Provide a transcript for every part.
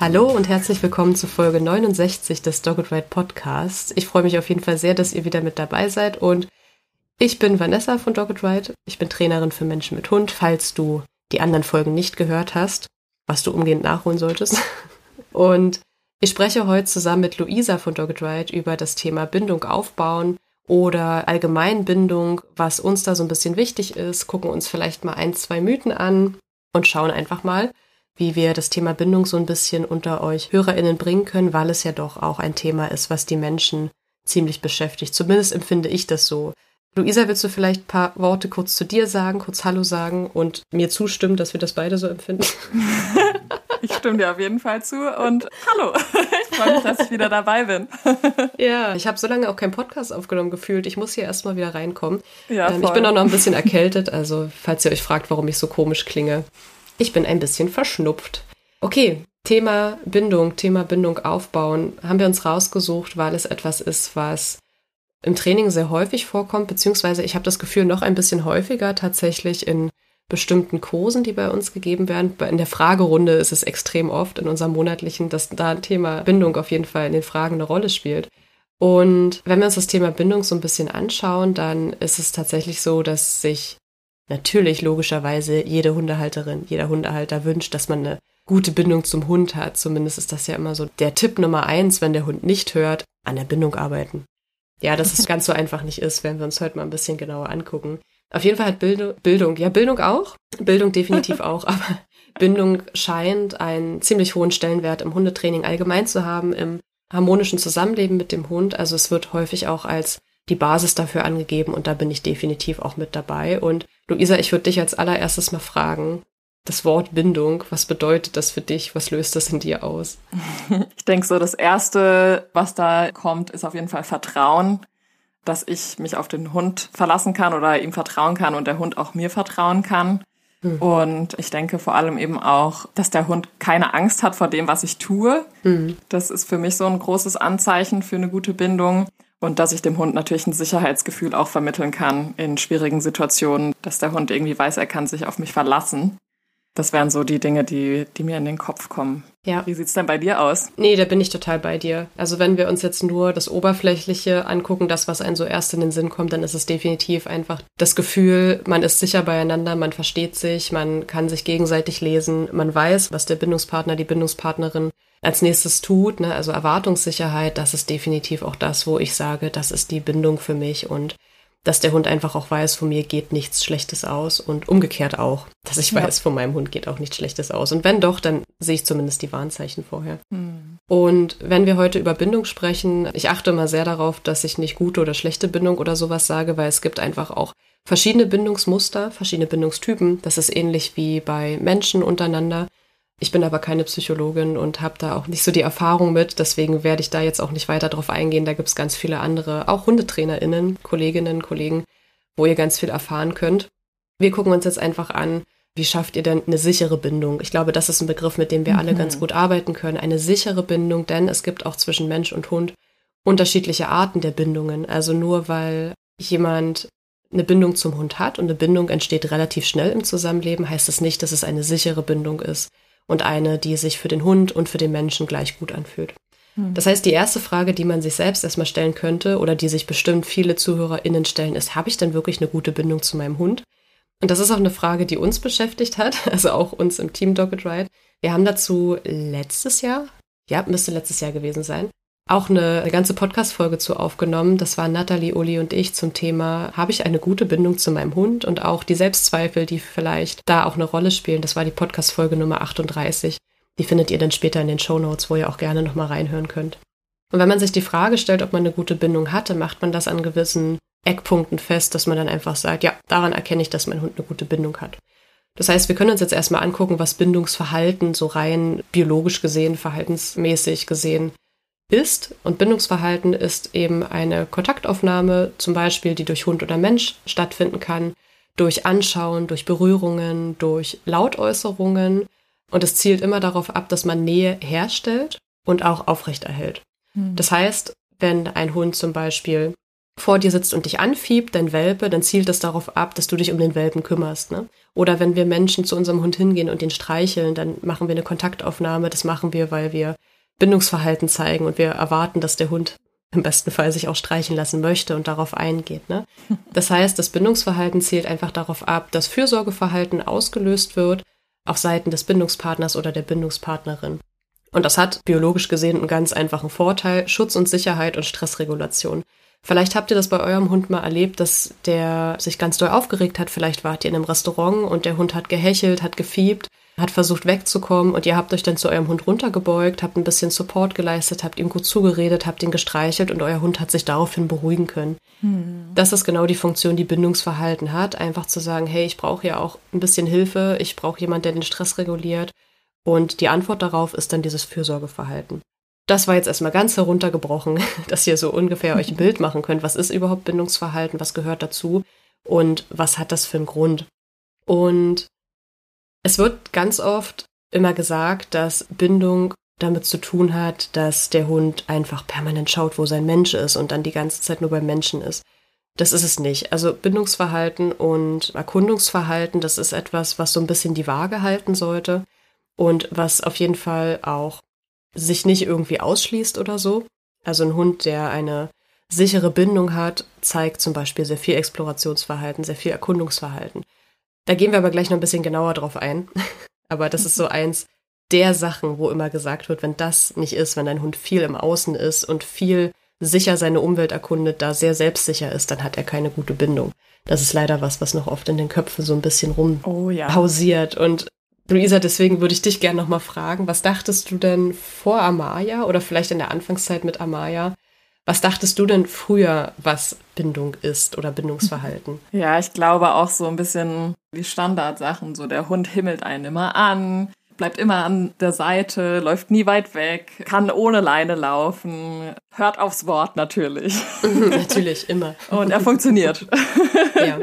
Hallo und herzlich willkommen zu Folge 69 des Dogged Ride Podcasts. Ich freue mich auf jeden Fall sehr, dass ihr wieder mit dabei seid und ich bin Vanessa von Dogged Ride. Ich bin Trainerin für Menschen mit Hund, falls du die anderen Folgen nicht gehört hast, was du umgehend nachholen solltest. Und ich spreche heute zusammen mit Luisa von Dogged Ride über das Thema Bindung aufbauen oder allgemein Bindung, was uns da so ein bisschen wichtig ist, gucken uns vielleicht mal ein, zwei Mythen an und schauen einfach mal, wie wir das Thema Bindung so ein bisschen unter euch HörerInnen bringen können, weil es ja doch auch ein Thema ist, was die Menschen ziemlich beschäftigt. Zumindest empfinde ich das so. Luisa, willst du vielleicht ein paar Worte kurz zu dir sagen, kurz Hallo sagen und mir zustimmen, dass wir das beide so empfinden? Ich stimme dir auf jeden Fall zu und hallo. Ich freue mich, dass ich wieder dabei bin. Ja, ich habe so lange auch keinen Podcast aufgenommen gefühlt. Ich muss hier erstmal wieder reinkommen. Ja, ähm, ich bin auch noch ein bisschen erkältet, also falls ihr euch fragt, warum ich so komisch klinge. Ich bin ein bisschen verschnupft. Okay, Thema Bindung, Thema Bindung aufbauen haben wir uns rausgesucht, weil es etwas ist, was im Training sehr häufig vorkommt, beziehungsweise ich habe das Gefühl noch ein bisschen häufiger tatsächlich in bestimmten Kursen, die bei uns gegeben werden. In der Fragerunde ist es extrem oft in unserem monatlichen, dass da ein Thema Bindung auf jeden Fall in den Fragen eine Rolle spielt. Und wenn wir uns das Thema Bindung so ein bisschen anschauen, dann ist es tatsächlich so, dass sich natürlich logischerweise jede Hundehalterin, jeder Hundehalter wünscht, dass man eine gute Bindung zum Hund hat. Zumindest ist das ja immer so der Tipp Nummer eins, wenn der Hund nicht hört, an der Bindung arbeiten. Ja, dass es ganz so einfach nicht ist, werden wir uns heute mal ein bisschen genauer angucken. Auf jeden Fall hat Bildung, Bildung, ja, Bildung auch, Bildung definitiv auch, aber Bindung scheint einen ziemlich hohen Stellenwert im Hundetraining allgemein zu haben, im harmonischen Zusammenleben mit dem Hund. Also es wird häufig auch als die Basis dafür angegeben und da bin ich definitiv auch mit dabei. Und Luisa, ich würde dich als allererstes mal fragen, das Wort Bindung, was bedeutet das für dich? Was löst das in dir aus? Ich denke so, das Erste, was da kommt, ist auf jeden Fall Vertrauen, dass ich mich auf den Hund verlassen kann oder ihm vertrauen kann und der Hund auch mir vertrauen kann. Mhm. Und ich denke vor allem eben auch, dass der Hund keine Angst hat vor dem, was ich tue. Mhm. Das ist für mich so ein großes Anzeichen für eine gute Bindung. Und dass ich dem Hund natürlich ein Sicherheitsgefühl auch vermitteln kann in schwierigen Situationen, dass der Hund irgendwie weiß, er kann sich auf mich verlassen. Das wären so die Dinge, die, die mir in den Kopf kommen. Ja. Wie sieht's denn bei dir aus? Nee, da bin ich total bei dir. Also wenn wir uns jetzt nur das Oberflächliche angucken, das, was einem so erst in den Sinn kommt, dann ist es definitiv einfach das Gefühl, man ist sicher beieinander, man versteht sich, man kann sich gegenseitig lesen, man weiß, was der Bindungspartner, die Bindungspartnerin als nächstes tut, ne? also Erwartungssicherheit, das ist definitiv auch das, wo ich sage, das ist die Bindung für mich und dass der Hund einfach auch weiß, von mir geht nichts Schlechtes aus und umgekehrt auch, dass ich ja. weiß, von meinem Hund geht auch nichts Schlechtes aus. Und wenn doch, dann sehe ich zumindest die Warnzeichen vorher. Mhm. Und wenn wir heute über Bindung sprechen, ich achte immer sehr darauf, dass ich nicht gute oder schlechte Bindung oder sowas sage, weil es gibt einfach auch verschiedene Bindungsmuster, verschiedene Bindungstypen. Das ist ähnlich wie bei Menschen untereinander. Ich bin aber keine Psychologin und habe da auch nicht so die Erfahrung mit. Deswegen werde ich da jetzt auch nicht weiter drauf eingehen. Da gibt es ganz viele andere, auch HundetrainerInnen, Kolleginnen, Kollegen, wo ihr ganz viel erfahren könnt. Wir gucken uns jetzt einfach an, wie schafft ihr denn eine sichere Bindung? Ich glaube, das ist ein Begriff, mit dem wir mhm. alle ganz gut arbeiten können. Eine sichere Bindung, denn es gibt auch zwischen Mensch und Hund unterschiedliche Arten der Bindungen. Also nur weil jemand eine Bindung zum Hund hat und eine Bindung entsteht relativ schnell im Zusammenleben, heißt das nicht, dass es eine sichere Bindung ist und eine, die sich für den Hund und für den Menschen gleich gut anfühlt. Hm. Das heißt, die erste Frage, die man sich selbst erstmal stellen könnte oder die sich bestimmt viele ZuhörerInnen stellen, ist, habe ich denn wirklich eine gute Bindung zu meinem Hund? Und das ist auch eine Frage, die uns beschäftigt hat, also auch uns im Team Dogged Ride. Wir haben dazu letztes Jahr, ja, müsste letztes Jahr gewesen sein, auch eine, eine ganze Podcast-Folge zu aufgenommen. Das waren Natalie, Uli und ich zum Thema, habe ich eine gute Bindung zu meinem Hund und auch die Selbstzweifel, die vielleicht da auch eine Rolle spielen. Das war die Podcast-Folge Nummer 38. Die findet ihr dann später in den Show Notes, wo ihr auch gerne nochmal reinhören könnt. Und wenn man sich die Frage stellt, ob man eine gute Bindung hatte, macht man das an gewissen Eckpunkten fest, dass man dann einfach sagt, ja, daran erkenne ich, dass mein Hund eine gute Bindung hat. Das heißt, wir können uns jetzt erstmal angucken, was Bindungsverhalten so rein biologisch gesehen, verhaltensmäßig gesehen ist. Und Bindungsverhalten ist eben eine Kontaktaufnahme, zum Beispiel, die durch Hund oder Mensch stattfinden kann, durch Anschauen, durch Berührungen, durch Lautäußerungen. Und es zielt immer darauf ab, dass man Nähe herstellt und auch aufrechterhält. Mhm. Das heißt, wenn ein Hund zum Beispiel vor dir sitzt und dich anfiebt, dein Welpe, dann zielt es darauf ab, dass du dich um den Welpen kümmerst. Ne? Oder wenn wir Menschen zu unserem Hund hingehen und ihn streicheln, dann machen wir eine Kontaktaufnahme. Das machen wir, weil wir Bindungsverhalten zeigen und wir erwarten, dass der Hund im besten Fall sich auch streichen lassen möchte und darauf eingeht. Ne? Das heißt, das Bindungsverhalten zielt einfach darauf ab, dass Fürsorgeverhalten ausgelöst wird auf Seiten des Bindungspartners oder der Bindungspartnerin. Und das hat biologisch gesehen einen ganz einfachen Vorteil, Schutz und Sicherheit und Stressregulation. Vielleicht habt ihr das bei eurem Hund mal erlebt, dass der sich ganz doll aufgeregt hat. Vielleicht wart ihr in einem Restaurant und der Hund hat gehechelt, hat gefiebt, hat versucht wegzukommen und ihr habt euch dann zu eurem Hund runtergebeugt, habt ein bisschen Support geleistet, habt ihm gut zugeredet, habt ihn gestreichelt und euer Hund hat sich daraufhin beruhigen können. Hm. Das ist genau die Funktion, die Bindungsverhalten hat. Einfach zu sagen, hey, ich brauche ja auch ein bisschen Hilfe, ich brauche jemanden, der den Stress reguliert. Und die Antwort darauf ist dann dieses Fürsorgeverhalten. Das war jetzt erstmal ganz heruntergebrochen, dass ihr so ungefähr euch ein Bild machen könnt. Was ist überhaupt Bindungsverhalten? Was gehört dazu? Und was hat das für einen Grund? Und es wird ganz oft immer gesagt, dass Bindung damit zu tun hat, dass der Hund einfach permanent schaut, wo sein Mensch ist und dann die ganze Zeit nur beim Menschen ist. Das ist es nicht. Also Bindungsverhalten und Erkundungsverhalten, das ist etwas, was so ein bisschen die Waage halten sollte und was auf jeden Fall auch sich nicht irgendwie ausschließt oder so. Also ein Hund, der eine sichere Bindung hat, zeigt zum Beispiel sehr viel Explorationsverhalten, sehr viel Erkundungsverhalten. Da gehen wir aber gleich noch ein bisschen genauer drauf ein. aber das ist so eins der Sachen, wo immer gesagt wird, wenn das nicht ist, wenn dein Hund viel im Außen ist und viel sicher seine Umwelt erkundet, da sehr selbstsicher ist, dann hat er keine gute Bindung. Das ist leider was, was noch oft in den Köpfen so ein bisschen rumpausiert. Oh, ja. Und Luisa, deswegen würde ich dich gerne nochmal fragen, was dachtest du denn vor Amaya oder vielleicht in der Anfangszeit mit Amaya? Was dachtest du denn früher, was Bindung ist oder Bindungsverhalten? Ja, ich glaube auch so ein bisschen die Standardsachen. So der Hund himmelt einen immer an, bleibt immer an der Seite, läuft nie weit weg, kann ohne Leine laufen, hört aufs Wort natürlich. natürlich, immer. Und er funktioniert. ja.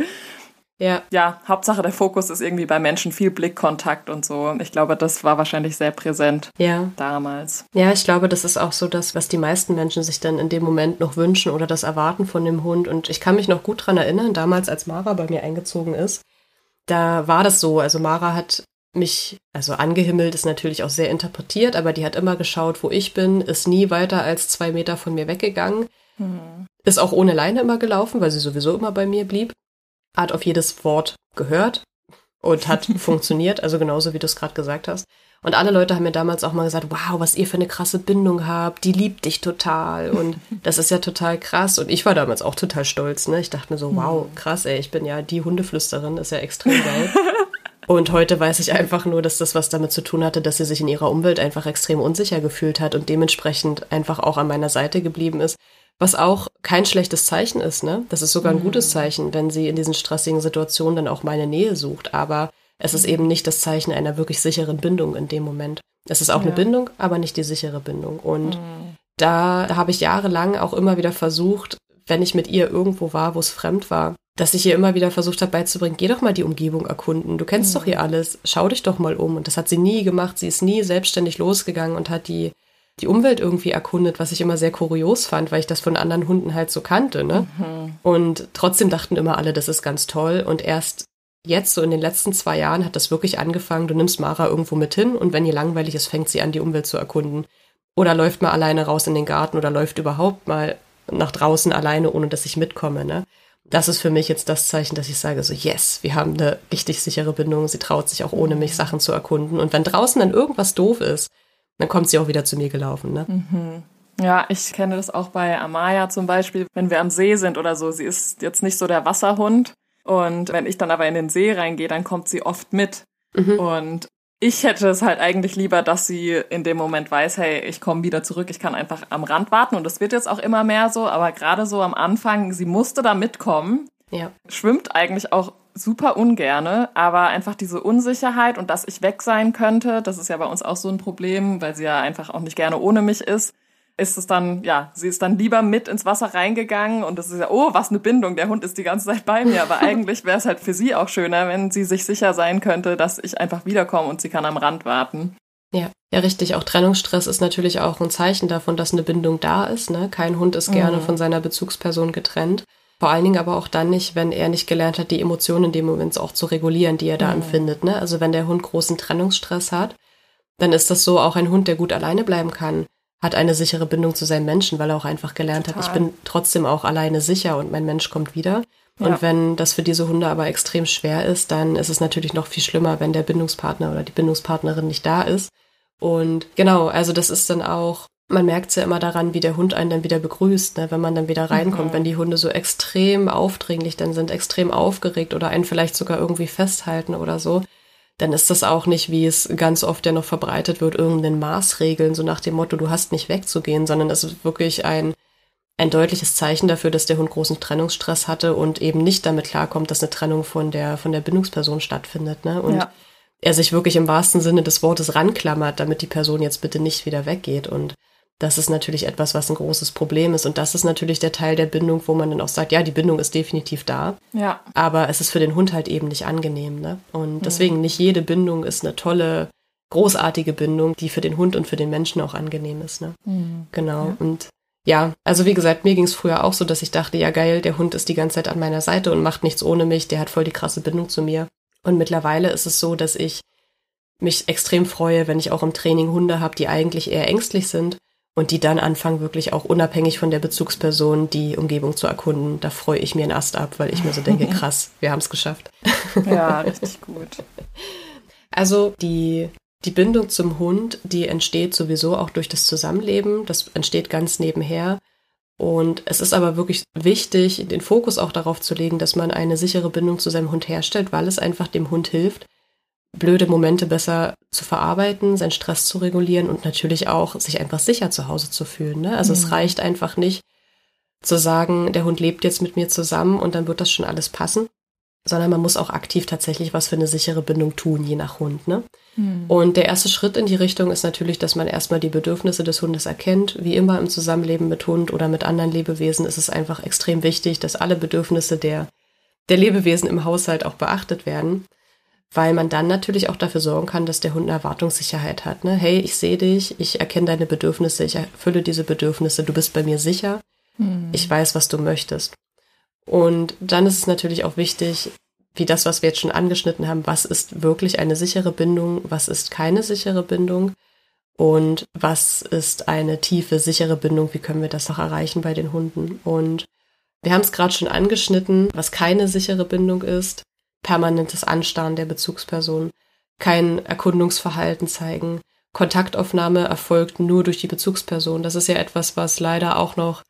Ja. Ja, Hauptsache der Fokus ist irgendwie bei Menschen viel Blickkontakt und so. Ich glaube, das war wahrscheinlich sehr präsent ja. damals. Ja, ich glaube, das ist auch so das, was die meisten Menschen sich dann in dem Moment noch wünschen oder das erwarten von dem Hund. Und ich kann mich noch gut dran erinnern, damals, als Mara bei mir eingezogen ist, da war das so. Also Mara hat mich, also angehimmelt ist natürlich auch sehr interpretiert, aber die hat immer geschaut, wo ich bin, ist nie weiter als zwei Meter von mir weggegangen. Hm. Ist auch ohne Leine immer gelaufen, weil sie sowieso immer bei mir blieb hat auf jedes Wort gehört und hat funktioniert, also genauso wie du es gerade gesagt hast. Und alle Leute haben mir damals auch mal gesagt, wow, was ihr für eine krasse Bindung habt, die liebt dich total und das ist ja total krass. Und ich war damals auch total stolz, ne? Ich dachte mir so, wow, hm. krass, ey, ich bin ja die Hundeflüsterin, ist ja extrem geil. Und heute weiß ich einfach nur, dass das was damit zu tun hatte, dass sie sich in ihrer Umwelt einfach extrem unsicher gefühlt hat und dementsprechend einfach auch an meiner Seite geblieben ist. Was auch kein schlechtes Zeichen ist, ne? Das ist sogar ein mhm. gutes Zeichen, wenn sie in diesen stressigen Situationen dann auch meine Nähe sucht. Aber es ist eben nicht das Zeichen einer wirklich sicheren Bindung in dem Moment. Es ist auch ja. eine Bindung, aber nicht die sichere Bindung. Und mhm. da, habe ich jahrelang auch immer wieder versucht, wenn ich mit ihr irgendwo war, wo es fremd war, dass ich ihr immer wieder versucht habe beizubringen, geh doch mal die Umgebung erkunden. Du kennst mhm. doch hier alles. Schau dich doch mal um. Und das hat sie nie gemacht. Sie ist nie selbstständig losgegangen und hat die die Umwelt irgendwie erkundet, was ich immer sehr kurios fand, weil ich das von anderen Hunden halt so kannte. Ne? Mhm. Und trotzdem dachten immer alle, das ist ganz toll. Und erst jetzt, so in den letzten zwei Jahren, hat das wirklich angefangen. Du nimmst Mara irgendwo mit hin und wenn ihr langweilig ist, fängt sie an, die Umwelt zu erkunden. Oder läuft mal alleine raus in den Garten oder läuft überhaupt mal nach draußen alleine, ohne dass ich mitkomme. Ne? Das ist für mich jetzt das Zeichen, dass ich sage, so yes, wir haben eine richtig sichere Bindung. Sie traut sich auch ohne mich Sachen zu erkunden. Und wenn draußen dann irgendwas doof ist, dann kommt sie auch wieder zu mir gelaufen. Ne? Mhm. Ja, ich kenne das auch bei Amaya zum Beispiel, wenn wir am See sind oder so. Sie ist jetzt nicht so der Wasserhund. Und wenn ich dann aber in den See reingehe, dann kommt sie oft mit. Mhm. Und ich hätte es halt eigentlich lieber, dass sie in dem Moment weiß, hey, ich komme wieder zurück, ich kann einfach am Rand warten. Und das wird jetzt auch immer mehr so. Aber gerade so am Anfang, sie musste da mitkommen. Ja. Schwimmt eigentlich auch super ungerne, aber einfach diese Unsicherheit und dass ich weg sein könnte, das ist ja bei uns auch so ein Problem, weil sie ja einfach auch nicht gerne ohne mich ist ist es dann, ja, sie ist dann lieber mit ins Wasser reingegangen und es ist ja, oh, was eine Bindung, der Hund ist die ganze Zeit bei mir. Aber eigentlich wäre es halt für sie auch schöner, wenn sie sich sicher sein könnte, dass ich einfach wiederkomme und sie kann am Rand warten. Ja, ja, richtig. Auch Trennungsstress ist natürlich auch ein Zeichen davon, dass eine Bindung da ist. Ne? Kein Hund ist gerne mhm. von seiner Bezugsperson getrennt. Vor allen Dingen aber auch dann nicht, wenn er nicht gelernt hat, die Emotionen in dem Moment auch zu regulieren, die er da mhm. empfindet. Ne? Also wenn der Hund großen Trennungsstress hat, dann ist das so auch ein Hund, der gut alleine bleiben kann hat eine sichere Bindung zu seinem Menschen, weil er auch einfach gelernt Total. hat, ich bin trotzdem auch alleine sicher und mein Mensch kommt wieder. Ja. Und wenn das für diese Hunde aber extrem schwer ist, dann ist es natürlich noch viel schlimmer, wenn der Bindungspartner oder die Bindungspartnerin nicht da ist. Und genau, also das ist dann auch, man merkt es ja immer daran, wie der Hund einen dann wieder begrüßt, ne, wenn man dann wieder reinkommt, mhm. wenn die Hunde so extrem aufdringlich dann sind, extrem aufgeregt oder einen vielleicht sogar irgendwie festhalten oder so dann ist das auch nicht, wie es ganz oft ja noch verbreitet wird, irgendeinen Maßregeln, so nach dem Motto, du hast nicht wegzugehen, sondern es ist wirklich ein, ein deutliches Zeichen dafür, dass der Hund großen Trennungsstress hatte und eben nicht damit klarkommt, dass eine Trennung von der, von der Bindungsperson stattfindet, ne? Und ja. er sich wirklich im wahrsten Sinne des Wortes ranklammert, damit die Person jetzt bitte nicht wieder weggeht und das ist natürlich etwas, was ein großes Problem ist. Und das ist natürlich der Teil der Bindung, wo man dann auch sagt, ja, die Bindung ist definitiv da. Ja. Aber es ist für den Hund halt eben nicht angenehm. Ne? Und deswegen nicht jede Bindung ist eine tolle, großartige Bindung, die für den Hund und für den Menschen auch angenehm ist. Ne? Mhm. Genau. Ja. Und ja, also wie gesagt, mir ging es früher auch so, dass ich dachte, ja geil, der Hund ist die ganze Zeit an meiner Seite und macht nichts ohne mich, der hat voll die krasse Bindung zu mir. Und mittlerweile ist es so, dass ich mich extrem freue, wenn ich auch im Training Hunde habe, die eigentlich eher ängstlich sind und die dann anfangen, wirklich auch unabhängig von der Bezugsperson die Umgebung zu erkunden. Da freue ich mir einen Ast ab, weil ich mir so denke, krass, wir haben es geschafft. Ja, richtig gut. Also die, die Bindung zum Hund, die entsteht sowieso auch durch das Zusammenleben. Das entsteht ganz nebenher. Und es ist aber wirklich wichtig, den Fokus auch darauf zu legen, dass man eine sichere Bindung zu seinem Hund herstellt, weil es einfach dem Hund hilft, blöde Momente besser zu verarbeiten, seinen Stress zu regulieren und natürlich auch sich einfach sicher zu Hause zu fühlen. Ne? Also mhm. es reicht einfach nicht zu sagen, der Hund lebt jetzt mit mir zusammen und dann wird das schon alles passen, sondern man muss auch aktiv tatsächlich was für eine sichere Bindung tun, je nach Hund. Ne? Mhm. Und der erste Schritt in die Richtung ist natürlich, dass man erstmal die Bedürfnisse des Hundes erkennt. Wie immer im Zusammenleben mit Hund oder mit anderen Lebewesen ist es einfach extrem wichtig, dass alle Bedürfnisse der, der Lebewesen im Haushalt auch beachtet werden weil man dann natürlich auch dafür sorgen kann, dass der Hund eine Erwartungssicherheit hat. Ne? Hey, ich sehe dich, ich erkenne deine Bedürfnisse, ich erfülle diese Bedürfnisse, du bist bei mir sicher, mhm. ich weiß, was du möchtest. Und dann ist es natürlich auch wichtig, wie das, was wir jetzt schon angeschnitten haben, was ist wirklich eine sichere Bindung, was ist keine sichere Bindung und was ist eine tiefe, sichere Bindung, wie können wir das auch erreichen bei den Hunden. Und wir haben es gerade schon angeschnitten, was keine sichere Bindung ist permanentes Anstarren der Bezugsperson, kein Erkundungsverhalten zeigen. Kontaktaufnahme erfolgt nur durch die Bezugsperson. Das ist ja etwas, was leider auch noch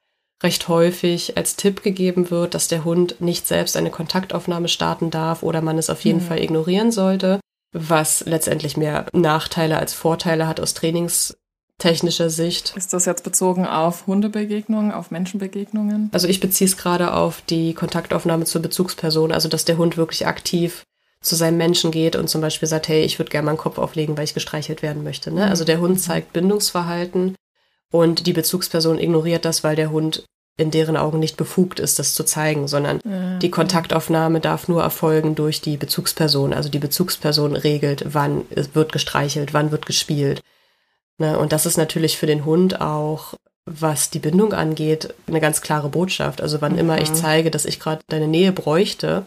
recht häufig als Tipp gegeben wird, dass der Hund nicht selbst eine Kontaktaufnahme starten darf oder man es auf jeden mhm. Fall ignorieren sollte, was letztendlich mehr Nachteile als Vorteile hat aus Trainings technischer Sicht. Ist das jetzt bezogen auf Hundebegegnungen, auf Menschenbegegnungen? Also ich beziehe es gerade auf die Kontaktaufnahme zur Bezugsperson, also dass der Hund wirklich aktiv zu seinem Menschen geht und zum Beispiel sagt, hey, ich würde gerne meinen Kopf auflegen, weil ich gestreichelt werden möchte. Ne? Also der Hund mhm. zeigt Bindungsverhalten und die Bezugsperson ignoriert das, weil der Hund in deren Augen nicht befugt ist, das zu zeigen, sondern ja. die Kontaktaufnahme darf nur erfolgen durch die Bezugsperson. Also die Bezugsperson regelt, wann wird gestreichelt, wann wird gespielt, Ne? Und das ist natürlich für den Hund auch, was die Bindung angeht, eine ganz klare Botschaft. Also wann mhm. immer ich mhm. zeige, dass ich gerade deine Nähe bräuchte,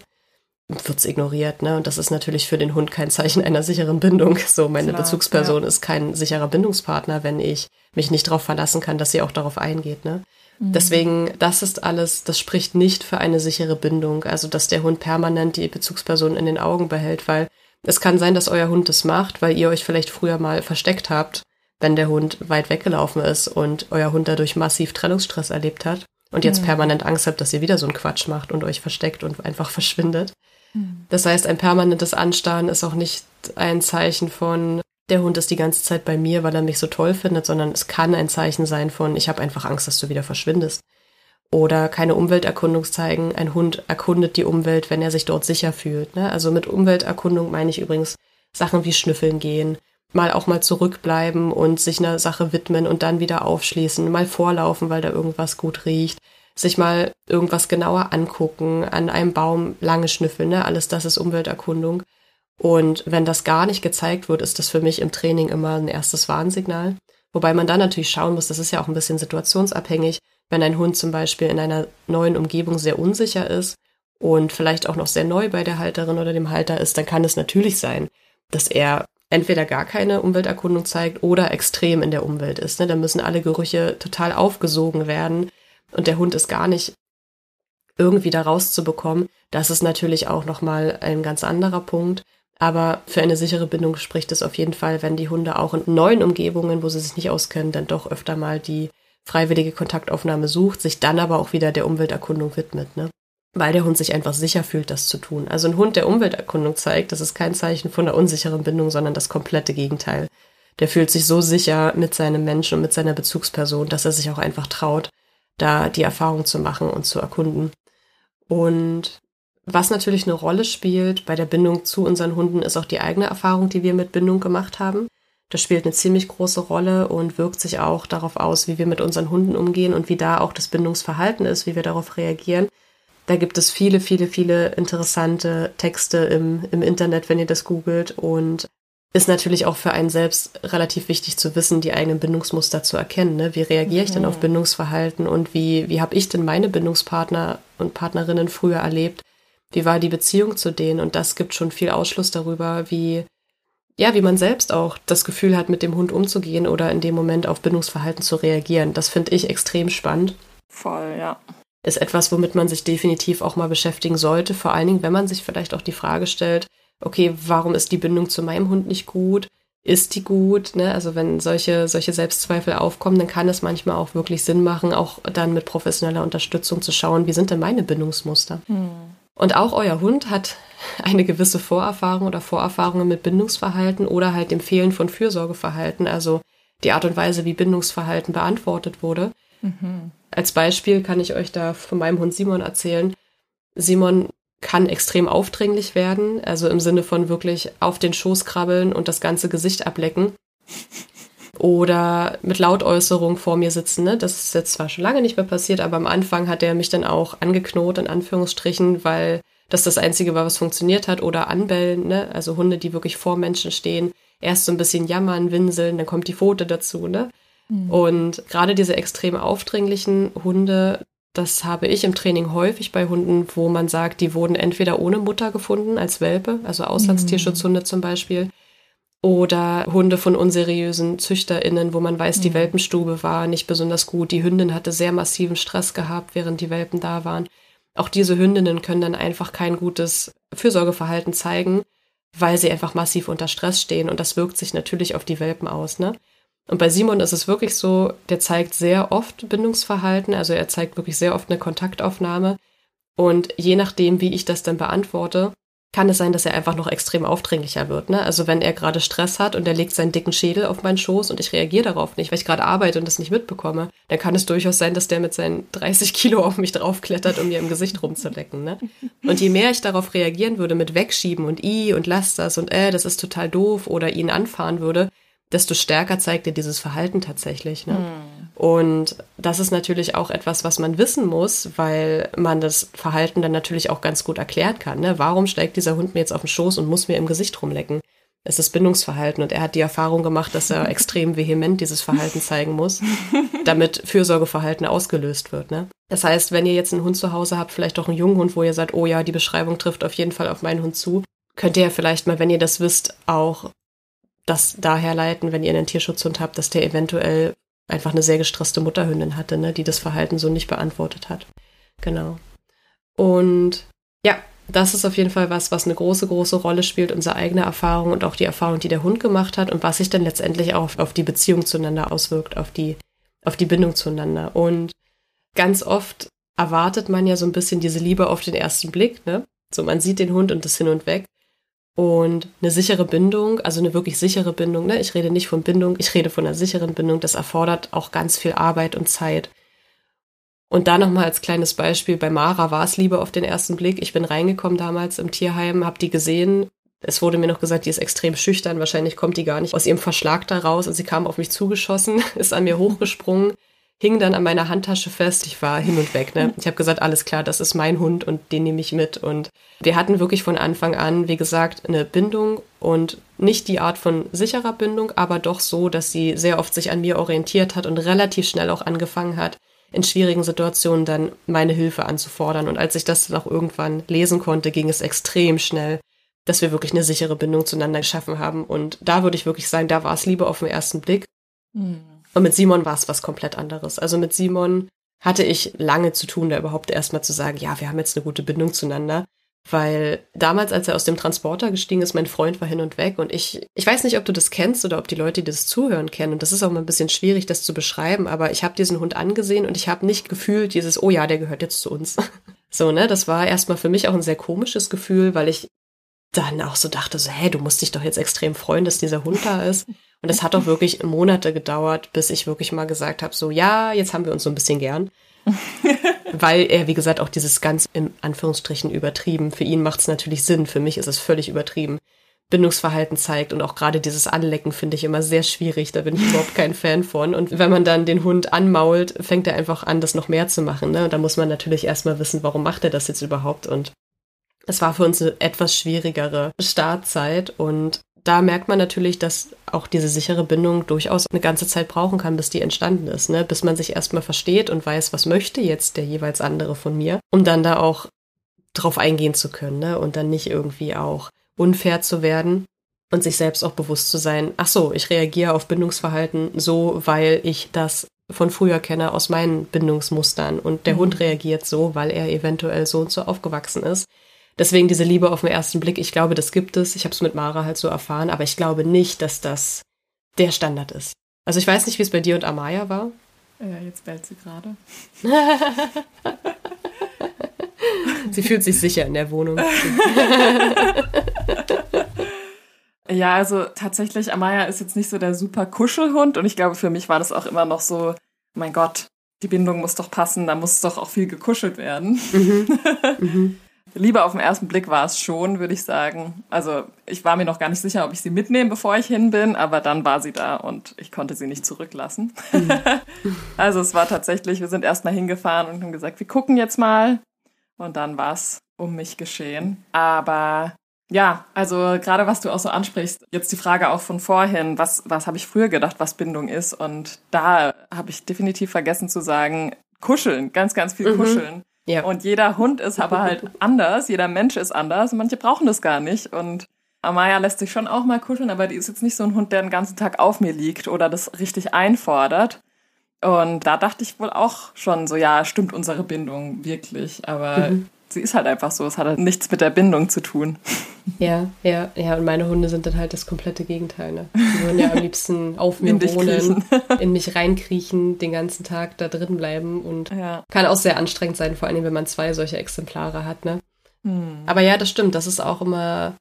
wird's ignoriert. Ne? Und das ist natürlich für den Hund kein Zeichen einer sicheren Bindung. So, meine Klar, Bezugsperson ja. ist kein sicherer Bindungspartner, wenn ich mich nicht darauf verlassen kann, dass sie auch darauf eingeht. Ne? Mhm. Deswegen, das ist alles, das spricht nicht für eine sichere Bindung. Also, dass der Hund permanent die Bezugsperson in den Augen behält, weil es kann sein, dass euer Hund das macht, weil ihr euch vielleicht früher mal versteckt habt wenn der Hund weit weggelaufen ist und euer Hund dadurch massiv Trennungsstress erlebt hat und jetzt mhm. permanent Angst habt, dass ihr wieder so einen Quatsch macht und euch versteckt und einfach verschwindet. Mhm. Das heißt, ein permanentes Anstarren ist auch nicht ein Zeichen von, der Hund ist die ganze Zeit bei mir, weil er mich so toll findet, sondern es kann ein Zeichen sein von, ich habe einfach Angst, dass du wieder verschwindest. Oder keine Umwelterkundung zeigen. Ein Hund erkundet die Umwelt, wenn er sich dort sicher fühlt. Ne? Also mit Umwelterkundung meine ich übrigens Sachen wie Schnüffeln gehen, mal auch mal zurückbleiben und sich einer Sache widmen und dann wieder aufschließen, mal vorlaufen, weil da irgendwas gut riecht, sich mal irgendwas genauer angucken, an einem Baum lange schnüffeln, ne? alles das ist Umwelterkundung. Und wenn das gar nicht gezeigt wird, ist das für mich im Training immer ein erstes Warnsignal. Wobei man dann natürlich schauen muss, das ist ja auch ein bisschen situationsabhängig, wenn ein Hund zum Beispiel in einer neuen Umgebung sehr unsicher ist und vielleicht auch noch sehr neu bei der Halterin oder dem Halter ist, dann kann es natürlich sein, dass er entweder gar keine Umwelterkundung zeigt oder extrem in der Umwelt ist. Ne? Da müssen alle Gerüche total aufgesogen werden und der Hund ist gar nicht irgendwie da rauszubekommen. Das ist natürlich auch nochmal ein ganz anderer Punkt. Aber für eine sichere Bindung spricht es auf jeden Fall, wenn die Hunde auch in neuen Umgebungen, wo sie sich nicht auskennen, dann doch öfter mal die freiwillige Kontaktaufnahme sucht, sich dann aber auch wieder der Umwelterkundung widmet, ne? Weil der Hund sich einfach sicher fühlt, das zu tun. Also ein Hund, der Umwelterkundung zeigt, das ist kein Zeichen von einer unsicheren Bindung, sondern das komplette Gegenteil. Der fühlt sich so sicher mit seinem Menschen und mit seiner Bezugsperson, dass er sich auch einfach traut, da die Erfahrung zu machen und zu erkunden. Und was natürlich eine Rolle spielt bei der Bindung zu unseren Hunden, ist auch die eigene Erfahrung, die wir mit Bindung gemacht haben. Das spielt eine ziemlich große Rolle und wirkt sich auch darauf aus, wie wir mit unseren Hunden umgehen und wie da auch das Bindungsverhalten ist, wie wir darauf reagieren. Da gibt es viele, viele, viele interessante Texte im, im Internet, wenn ihr das googelt. Und ist natürlich auch für einen selbst relativ wichtig zu wissen, die eigenen Bindungsmuster zu erkennen. Ne? Wie reagiere ich denn auf. Bindungsverhalten und wie, wie habe ich denn meine Bindungspartner und Partnerinnen früher erlebt? Wie war die Beziehung zu denen? Und das gibt schon viel Ausschluss darüber, wie, ja, wie man selbst auch das Gefühl hat, mit dem Hund umzugehen oder in dem Moment auf Bindungsverhalten zu reagieren. Das finde ich extrem spannend. Voll, ja. Ist etwas, womit man sich definitiv auch mal beschäftigen sollte. Vor allen Dingen, wenn man sich vielleicht auch die Frage stellt, okay, warum ist die Bindung zu meinem Hund nicht gut? Ist die gut? Ne? Also wenn solche, solche Selbstzweifel aufkommen, dann kann es manchmal auch wirklich Sinn machen, auch dann mit professioneller Unterstützung zu schauen, wie sind denn meine Bindungsmuster? Hm. Und auch euer Hund hat eine gewisse Vorerfahrung oder Vorerfahrungen mit Bindungsverhalten oder halt dem Fehlen von Fürsorgeverhalten, also die Art und Weise, wie Bindungsverhalten beantwortet wurde. Mhm. Als Beispiel kann ich euch da von meinem Hund Simon erzählen. Simon kann extrem aufdringlich werden, also im Sinne von wirklich auf den Schoß krabbeln und das ganze Gesicht ablecken. Oder mit Lautäußerung vor mir sitzen. Ne? Das ist jetzt zwar schon lange nicht mehr passiert, aber am Anfang hat er mich dann auch angeknot, in Anführungsstrichen, weil das das Einzige war, was funktioniert hat. Oder anbellen, ne? also Hunde, die wirklich vor Menschen stehen. Erst so ein bisschen jammern, winseln, dann kommt die Pfote dazu. Ne? Mhm. Und gerade diese extrem aufdringlichen Hunde, das habe ich im Training häufig bei Hunden, wo man sagt, die wurden entweder ohne Mutter gefunden als Welpe, also Auslandstierschutzhunde zum Beispiel, oder Hunde von unseriösen ZüchterInnen, wo man weiß, die mhm. Welpenstube war nicht besonders gut. Die Hündin hatte sehr massiven Stress gehabt, während die Welpen da waren. Auch diese Hündinnen können dann einfach kein gutes Fürsorgeverhalten zeigen, weil sie einfach massiv unter Stress stehen. Und das wirkt sich natürlich auf die Welpen aus, ne? Und bei Simon ist es wirklich so, der zeigt sehr oft Bindungsverhalten, also er zeigt wirklich sehr oft eine Kontaktaufnahme. Und je nachdem, wie ich das dann beantworte, kann es sein, dass er einfach noch extrem aufdringlicher wird. Ne? Also wenn er gerade Stress hat und er legt seinen dicken Schädel auf meinen Schoß und ich reagiere darauf nicht, weil ich gerade arbeite und das nicht mitbekomme, dann kann es durchaus sein, dass der mit seinen 30 Kilo auf mich draufklettert, um mir im Gesicht rumzulecken. Ne? Und je mehr ich darauf reagieren würde mit Wegschieben und i und lass das und äh, das ist total doof oder ihn anfahren würde, desto stärker zeigt er dieses Verhalten tatsächlich. Ne? Mhm. Und das ist natürlich auch etwas, was man wissen muss, weil man das Verhalten dann natürlich auch ganz gut erklären kann. Ne? Warum steigt dieser Hund mir jetzt auf den Schoß und muss mir im Gesicht rumlecken? Es ist Bindungsverhalten und er hat die Erfahrung gemacht, dass er extrem vehement dieses Verhalten zeigen muss, damit Fürsorgeverhalten ausgelöst wird. Ne? Das heißt, wenn ihr jetzt einen Hund zu Hause habt, vielleicht auch einen jungen Hund, wo ihr sagt, oh ja, die Beschreibung trifft auf jeden Fall auf meinen Hund zu, könnt ihr vielleicht mal, wenn ihr das wisst, auch das daher leiten, wenn ihr einen Tierschutzhund habt, dass der eventuell einfach eine sehr gestresste Mutterhündin hatte, ne, die das Verhalten so nicht beantwortet hat. Genau. Und ja, das ist auf jeden Fall was, was eine große, große Rolle spielt, unsere eigene Erfahrung und auch die Erfahrung, die der Hund gemacht hat und was sich dann letztendlich auch auf, auf die Beziehung zueinander auswirkt, auf die, auf die Bindung zueinander. Und ganz oft erwartet man ja so ein bisschen diese Liebe auf den ersten Blick, ne? So, man sieht den Hund und das hin und weg. Und eine sichere Bindung, also eine wirklich sichere Bindung, ne? ich rede nicht von Bindung, ich rede von einer sicheren Bindung, das erfordert auch ganz viel Arbeit und Zeit. Und da nochmal als kleines Beispiel, bei Mara war es Liebe auf den ersten Blick. Ich bin reingekommen damals im Tierheim, habe die gesehen. Es wurde mir noch gesagt, die ist extrem schüchtern. Wahrscheinlich kommt die gar nicht aus ihrem Verschlag da raus. Und sie kam auf mich zugeschossen, ist an mir hochgesprungen, hing dann an meiner Handtasche fest. Ich war hin und weg. Ne? Ich habe gesagt, alles klar, das ist mein Hund und den nehme ich mit. Und wir hatten wirklich von Anfang an, wie gesagt, eine Bindung und nicht die Art von sicherer Bindung, aber doch so, dass sie sehr oft sich an mir orientiert hat und relativ schnell auch angefangen hat, in schwierigen Situationen dann meine Hilfe anzufordern. Und als ich das dann auch irgendwann lesen konnte, ging es extrem schnell, dass wir wirklich eine sichere Bindung zueinander geschaffen haben. Und da würde ich wirklich sagen, da war es Liebe auf den ersten Blick. Mhm. Und mit Simon war es was komplett anderes. Also mit Simon hatte ich lange zu tun, da überhaupt erstmal zu sagen, ja, wir haben jetzt eine gute Bindung zueinander. Weil damals, als er aus dem Transporter gestiegen ist, mein Freund war hin und weg und ich, ich weiß nicht, ob du das kennst oder ob die Leute, die das zuhören, kennen. Und das ist auch mal ein bisschen schwierig, das zu beschreiben, aber ich habe diesen Hund angesehen und ich habe nicht gefühlt dieses, oh ja, der gehört jetzt zu uns. so, ne, das war erstmal für mich auch ein sehr komisches Gefühl, weil ich dann auch so dachte, so, hey, du musst dich doch jetzt extrem freuen, dass dieser Hund da ist. Und es hat auch wirklich Monate gedauert, bis ich wirklich mal gesagt habe, so, ja, jetzt haben wir uns so ein bisschen gern. Weil er, wie gesagt, auch dieses ganz im Anführungsstrichen übertrieben. Für ihn macht es natürlich Sinn, für mich ist es völlig übertrieben. Bindungsverhalten zeigt und auch gerade dieses Anlecken finde ich immer sehr schwierig. Da bin ich überhaupt kein Fan von. Und wenn man dann den Hund anmault, fängt er einfach an, das noch mehr zu machen. Ne? Da muss man natürlich erstmal wissen, warum macht er das jetzt überhaupt? Und es war für uns eine etwas schwierigere Startzeit und da merkt man natürlich, dass auch diese sichere Bindung durchaus eine ganze Zeit brauchen kann, bis die entstanden ist, ne? bis man sich erstmal versteht und weiß, was möchte jetzt der jeweils andere von mir, um dann da auch drauf eingehen zu können ne? und dann nicht irgendwie auch unfair zu werden und sich selbst auch bewusst zu sein, ach so, ich reagiere auf Bindungsverhalten so, weil ich das von früher kenne aus meinen Bindungsmustern und der mhm. Hund reagiert so, weil er eventuell so und so aufgewachsen ist. Deswegen diese Liebe auf den ersten Blick, ich glaube, das gibt es. Ich habe es mit Mara halt so erfahren, aber ich glaube nicht, dass das der Standard ist. Also ich weiß nicht, wie es bei dir und Amaya war. Ja, jetzt bellt sie gerade. sie fühlt sich sicher in der Wohnung. ja, also tatsächlich, Amaya ist jetzt nicht so der super Kuschelhund und ich glaube, für mich war das auch immer noch so, mein Gott, die Bindung muss doch passen, da muss doch auch viel gekuschelt werden. Mhm. Mhm. Lieber auf den ersten Blick war es schon, würde ich sagen. Also ich war mir noch gar nicht sicher, ob ich sie mitnehme, bevor ich hin bin, aber dann war sie da und ich konnte sie nicht zurücklassen. Mhm. also es war tatsächlich, wir sind erstmal hingefahren und haben gesagt, wir gucken jetzt mal. Und dann war es um mich geschehen. Aber ja, also gerade was du auch so ansprichst, jetzt die Frage auch von vorhin, was, was habe ich früher gedacht, was Bindung ist? Und da habe ich definitiv vergessen zu sagen, kuscheln, ganz, ganz viel mhm. Ja. Und jeder Hund ist aber halt anders, jeder Mensch ist anders und manche brauchen das gar nicht. Und Amaya lässt sich schon auch mal kuscheln, aber die ist jetzt nicht so ein Hund, der den ganzen Tag auf mir liegt oder das richtig einfordert. Und da dachte ich wohl auch schon so, ja, stimmt unsere Bindung wirklich. Aber mhm sie ist halt einfach so. Es hat halt nichts mit der Bindung zu tun. Ja, ja, ja. Und meine Hunde sind dann halt das komplette Gegenteil. Ne? Die wollen ja am liebsten auf mir in wohnen, in mich reinkriechen, den ganzen Tag da drin bleiben und ja. kann auch sehr anstrengend sein, vor allem wenn man zwei solche Exemplare hat. Ne? Hm. Aber ja, das stimmt. Das ist auch immer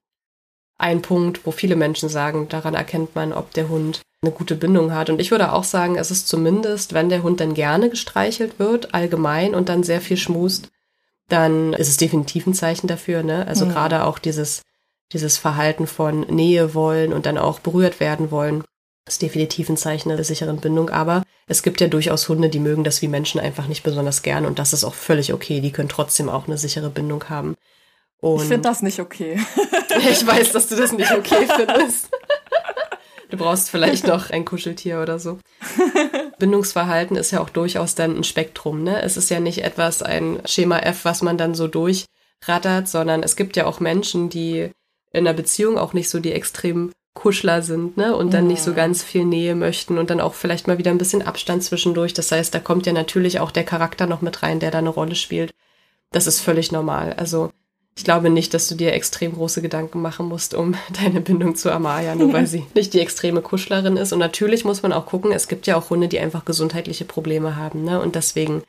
ein Punkt, wo viele Menschen sagen, daran erkennt man, ob der Hund eine gute Bindung hat. Und ich würde auch sagen, es ist zumindest, wenn der Hund dann gerne gestreichelt wird, allgemein und dann sehr viel schmust, dann ist es definitiv ein Zeichen dafür, ne? Also mhm. gerade auch dieses, dieses Verhalten von Nähe wollen und dann auch berührt werden wollen, ist definitiv ein Zeichen der sicheren Bindung. Aber es gibt ja durchaus Hunde, die mögen das wie Menschen einfach nicht besonders gern und das ist auch völlig okay. Die können trotzdem auch eine sichere Bindung haben. Und ich finde das nicht okay. ich weiß, dass du das nicht okay findest. Du brauchst vielleicht noch ein Kuscheltier oder so. Bindungsverhalten ist ja auch durchaus dann ein Spektrum, ne? Es ist ja nicht etwas, ein Schema F, was man dann so durchrattert, sondern es gibt ja auch Menschen, die in einer Beziehung auch nicht so die extremen Kuschler sind, ne? Und dann ja. nicht so ganz viel Nähe möchten und dann auch vielleicht mal wieder ein bisschen Abstand zwischendurch. Das heißt, da kommt ja natürlich auch der Charakter noch mit rein, der da eine Rolle spielt. Das ist völlig normal. Also ich glaube nicht, dass du dir extrem große Gedanken machen musst um deine Bindung zu Amaya, nur weil sie nicht die extreme Kuschlerin ist. Und natürlich muss man auch gucken, es gibt ja auch Hunde, die einfach gesundheitliche Probleme haben, ne? Und deswegen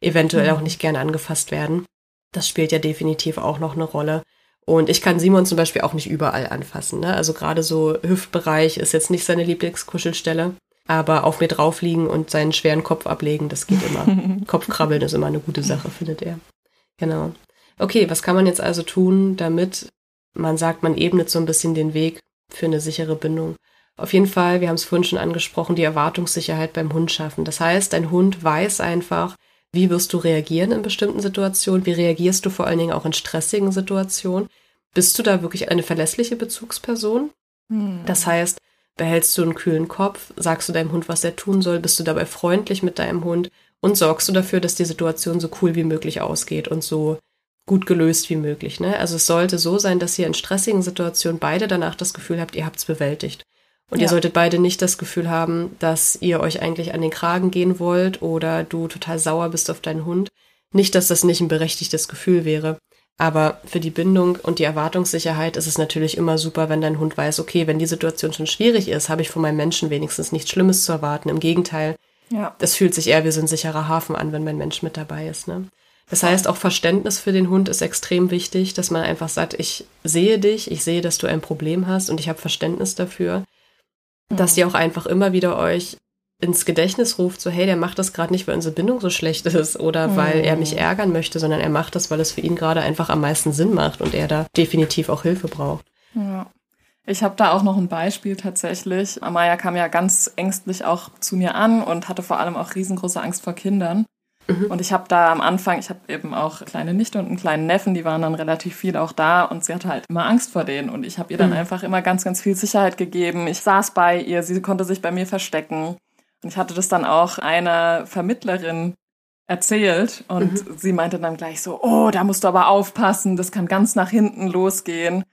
eventuell auch mhm. nicht gerne angefasst werden. Das spielt ja definitiv auch noch eine Rolle. Und ich kann Simon zum Beispiel auch nicht überall anfassen. Ne? Also gerade so Hüftbereich ist jetzt nicht seine Lieblingskuschelstelle. Aber auf mir drauf liegen und seinen schweren Kopf ablegen, das geht immer. Kopfkrabbeln ist immer eine gute Sache, findet er. Genau. Okay, was kann man jetzt also tun, damit man sagt, man ebnet so ein bisschen den Weg für eine sichere Bindung? Auf jeden Fall, wir haben es vorhin schon angesprochen, die Erwartungssicherheit beim Hund schaffen. Das heißt, dein Hund weiß einfach, wie wirst du reagieren in bestimmten Situationen, wie reagierst du vor allen Dingen auch in stressigen Situationen. Bist du da wirklich eine verlässliche Bezugsperson? Hm. Das heißt, behältst du einen kühlen Kopf, sagst du deinem Hund, was er tun soll, bist du dabei freundlich mit deinem Hund und sorgst du dafür, dass die Situation so cool wie möglich ausgeht und so gut gelöst wie möglich. Ne? Also es sollte so sein, dass ihr in stressigen Situationen beide danach das Gefühl habt, ihr habt es bewältigt. Und ja. ihr solltet beide nicht das Gefühl haben, dass ihr euch eigentlich an den Kragen gehen wollt oder du total sauer bist auf deinen Hund. Nicht, dass das nicht ein berechtigtes Gefühl wäre. Aber für die Bindung und die Erwartungssicherheit ist es natürlich immer super, wenn dein Hund weiß, okay, wenn die Situation schon schwierig ist, habe ich von meinem Menschen wenigstens nichts Schlimmes zu erwarten. Im Gegenteil, ja. das fühlt sich eher wie so ein sicherer Hafen an, wenn mein Mensch mit dabei ist. Ne? Das heißt, auch Verständnis für den Hund ist extrem wichtig, dass man einfach sagt, ich sehe dich, ich sehe, dass du ein Problem hast und ich habe Verständnis dafür dass ihr auch einfach immer wieder euch ins Gedächtnis ruft, so hey, der macht das gerade nicht, weil unsere Bindung so schlecht ist oder mhm. weil er mich ärgern möchte, sondern er macht das, weil es für ihn gerade einfach am meisten Sinn macht und er da definitiv auch Hilfe braucht. Ja. Ich habe da auch noch ein Beispiel tatsächlich. Amaya kam ja ganz ängstlich auch zu mir an und hatte vor allem auch riesengroße Angst vor Kindern. Mhm. Und ich habe da am Anfang, ich habe eben auch kleine Nichte und einen kleinen Neffen, die waren dann relativ viel auch da und sie hatte halt immer Angst vor denen. Und ich habe ihr dann mhm. einfach immer ganz, ganz viel Sicherheit gegeben. Ich saß bei ihr, sie konnte sich bei mir verstecken. Und ich hatte das dann auch einer Vermittlerin erzählt und mhm. sie meinte dann gleich so, oh, da musst du aber aufpassen, das kann ganz nach hinten losgehen.